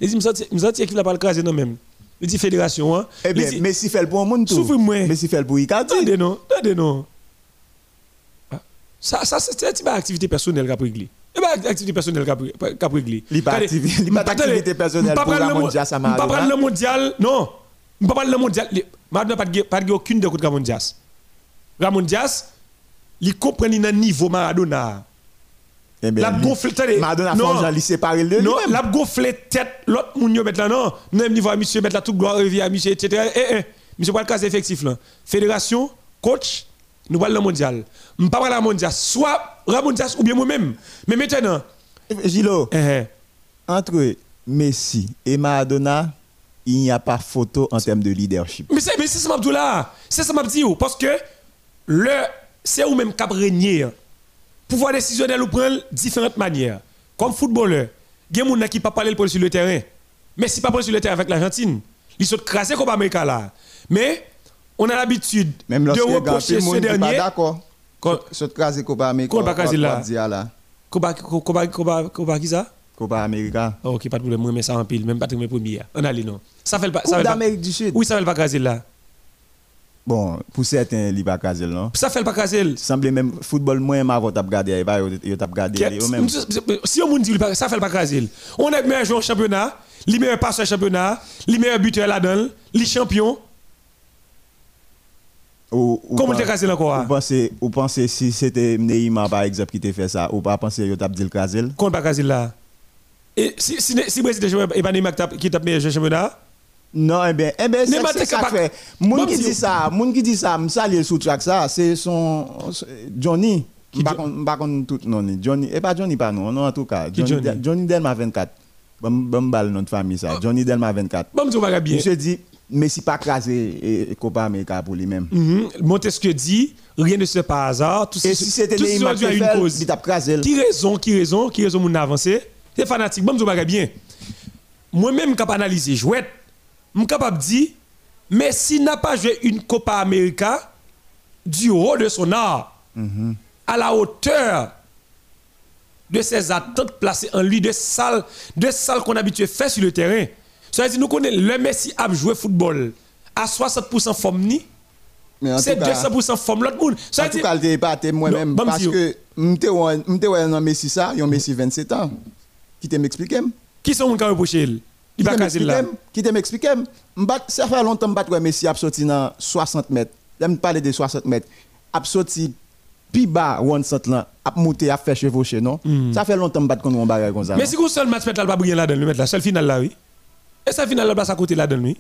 eh les me senti me senti qu'il a pas le craser non même. Il dit fédération hein. Eh Il bien, dit- Messi fait le pour monde tout. Souffre-moi. Messi fait le pour Icardi. Attendez non, attendez non. Ça, ça c'est une activité personnelle qu'a réglé. C'est pas activité personnelle qu'a réglé. Il pas Regardez, activi- il pas attendez, d'activité personnelle pour prendre le Ramon mo- Diaz à Pas prendre le mondial, non. Pas prendre le mondial. Maradona pas pas de aucune de contre Ramon Diaz. Ramon Diaz, il comprend un niveau Maradona. Eh La gonfle, attendez. Maradona Non. Il séparé de Non, la gonflé tête, l'autre moun yo met là, non. Même niveau à monsieur, mettre la toute gloire revient à monsieur, etc. Eh, eh, monsieur, pas le cas effectif là. Fédération, coach, nous parlons le mondial. Je pas le mondial, soit Ramon Diaz ou bien moi-même. Mais maintenant, Gilo, eh, eh, entre Messi et Maradona, il n'y a pas photo en termes de leadership. mais c'est mais c'est ça m'a dit là. C'est ça m'a dit parce que le c'est ou même cap régner. Pouvoir décisionnel ou prendre différentes manières. Comme footballeur, il y a des gens qui pas parler pour sur le terrain. Mais si pas parler sur le terrain avec l'Argentine, ils sont crasés comme Américain là. Mais on a l'habitude de reprocher ce dernier. d'accord. Copa. Qu'on pas crasé là. Guardia là. Koba, Koba, Koba, Koba, qui ça? Copa América. Oh, ok, pas de problème, mais ça en pile, même pas de mes premiers. On a les noms. Ça fait pas. Ça fait d'Amérique du Sud. Oui, ça fait pas. Bon, pour certains, il pas casé non? Ça fait le pas casé. Semble même football moins avant t'a regardé, il pas yo t'a regardé eux même. Si on dit ça fait le pas casé. On est meilleur joueur championnat, les meilleurs passeurs championnat, les meilleurs buteurs là-dedans, les champions. Ou, Comment t'es casé encore? Vous pensez, vous pensez si c'était Neymar par exemple qui t'a fait ça, ou pas penser yo t'a dit le casé Comment pas casé là? Et si si si Brésil et pas Neymar qui t'a meilleur joueur championnat non, eh bien, eh bien c'est ça fait. Moun qui dit ça, moun qui dit ça, m'sa le sous track ça, c'est son Johnny. Qui pas tout non Johnny et pas Johnny pas non, non en tout cas Johnny Johnny? Delma 24. Bam bam bal notre famille ça, Johnny Delma 24. Bon, tu vas bien. Monsieur dit Messi pas crasé Copa América pour lui-même. Montesquieu dit rien ne se fait par hasard, tout et si c'était qui une cause. Qui raison, qui raison, qui raison mon avancer C'est fanatique, bon tu vas bien. Moi-même cap analyser jouette je suis capable de dire, Messi n'a pas joué une Copa América du haut de son art, mhm. à la hauteur de ses attentes placées en lui, de salles, de salles qu'on a habitué faire sur le terrain. Ça veut dire, nous connaissons le Messi a joué football à 60% forme ni. C'est 200% forme l'autre monde. Ça en tout cas, je pas moi-même parce que je suis un Messi ça, un Messi 27 ans. Qui te m'expliquer Qui sont les gens qui reproché il va caser là. Qui te m'explique ça fait longtemps que je Messi a sorti dans 60 mètres. J'aime parler de 60 mètres. A sorti plus bas 100 là, a monté a fait chevaucher non? Hmm. Ça fait longtemps que je on bagarre comme ça. Mais si vous seul match là pas briller là-dedans, le mettre la seule finale là oui. Et sa finale là à côté là-dedans oui.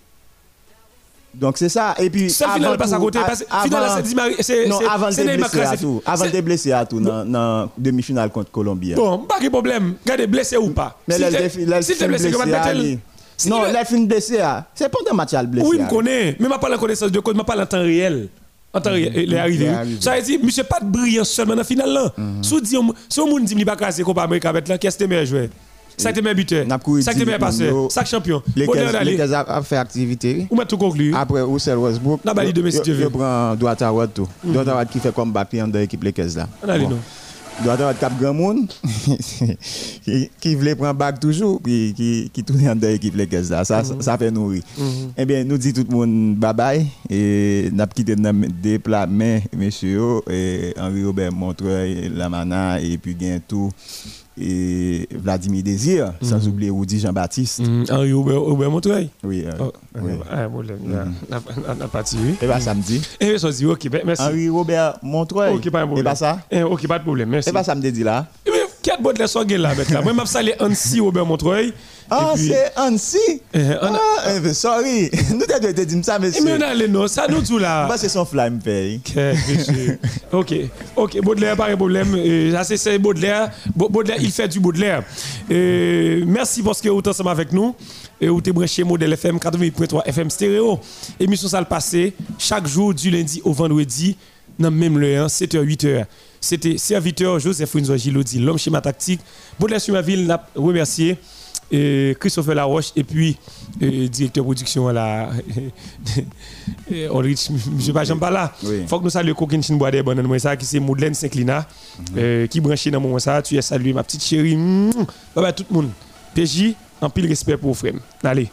Donc c'est ça et puis seule finale passe à côté que finale c'est c'est non avant de blesser à tout avant de blesser à tout dans dans demi-finale contre Colombie. Bon, pas de problème. Gardez blessé ou pas? Mais si tu blessé comment non, la fin blessé, c'est pas un match à blessé. Oui, je connais. Mais je parle en connaissance de cause, je parle en temps réel. En temps réel, il est arrivé. Ça veut dire, monsieur, pas de brillant seulement dans la finale là. Si on dit qu'il n'est pas cassé Copa América avec là, qu'est-ce que tu meilleur joueur? Ça qui meilleur buteur, ça qui meilleur passeur, ça champion. Les 15 a fait activité. Ou tout conclu. Après, ou c'est Westbrook. Pas dit de. Je prends Droit à tout. Droit à qui fait comme Bapi dans l'équipe 15 là. Allez, non doit avoir cap grand monde qui, voulait prendre bac toujours puis qui tourne dans l'équipe les caisses là ça, mm -hmm. ça fait nourrir mm -hmm. eh bien nous dit tout le monde bye bye et n'a quitté des plats mais monsieur et Henri Robert Montreuil Lamana et puis bien tout et Vladimir Désir, mm -hmm. sans oublier Woody Jean-Baptiste. Mm. Henri Robert Montreuil Oui. Euh, oh, oui. Ah, bon, on a parti, oui. Et bien samedi. Et bien samedi, ok, merci. Henri Robert Montreuil. Ok, pas un problème. Et pas ça Ok, pas de problème, merci. Et pas samedi là Et bien, quatre bottes de soirée là, là? Moi, je salé Ansi Robert Montreuil. Ah, c'est Ansi eh, a... Ah, eh, sorry. nous t'avons dit ça, monsieur. Mais on a les noms, ça nous tout là. Bah, c'est son flamme paye. ok, ok, Baudelaire, pas de problème. Euh, ça, c'est Baudelaire. Baudelaire, il fait du Baudelaire. Euh, merci parce que vous êtes ensemble avec nous. Et vous êtes branché Modèle FM 88.3 FM stéréo. Émission ça le passé, chaque jour du lundi au vendredi, dans même le 7h, 8h. C'était serviteur Joseph Winzo Gilodi, l'homme schéma tactique. Baudelaire sur ma ville, n'a remercié. Et Christopher Laroche et puis et directeur production là Ulrich je pas j'en pas là. Faut que nous saluions Coquin bonnes moi ça qui c'est Moudelaine Saint-Clina qui branché dans moment ça. Tu es salué ma petite chérie. Bye bye tout le monde. PJ en pile respect pour frère allez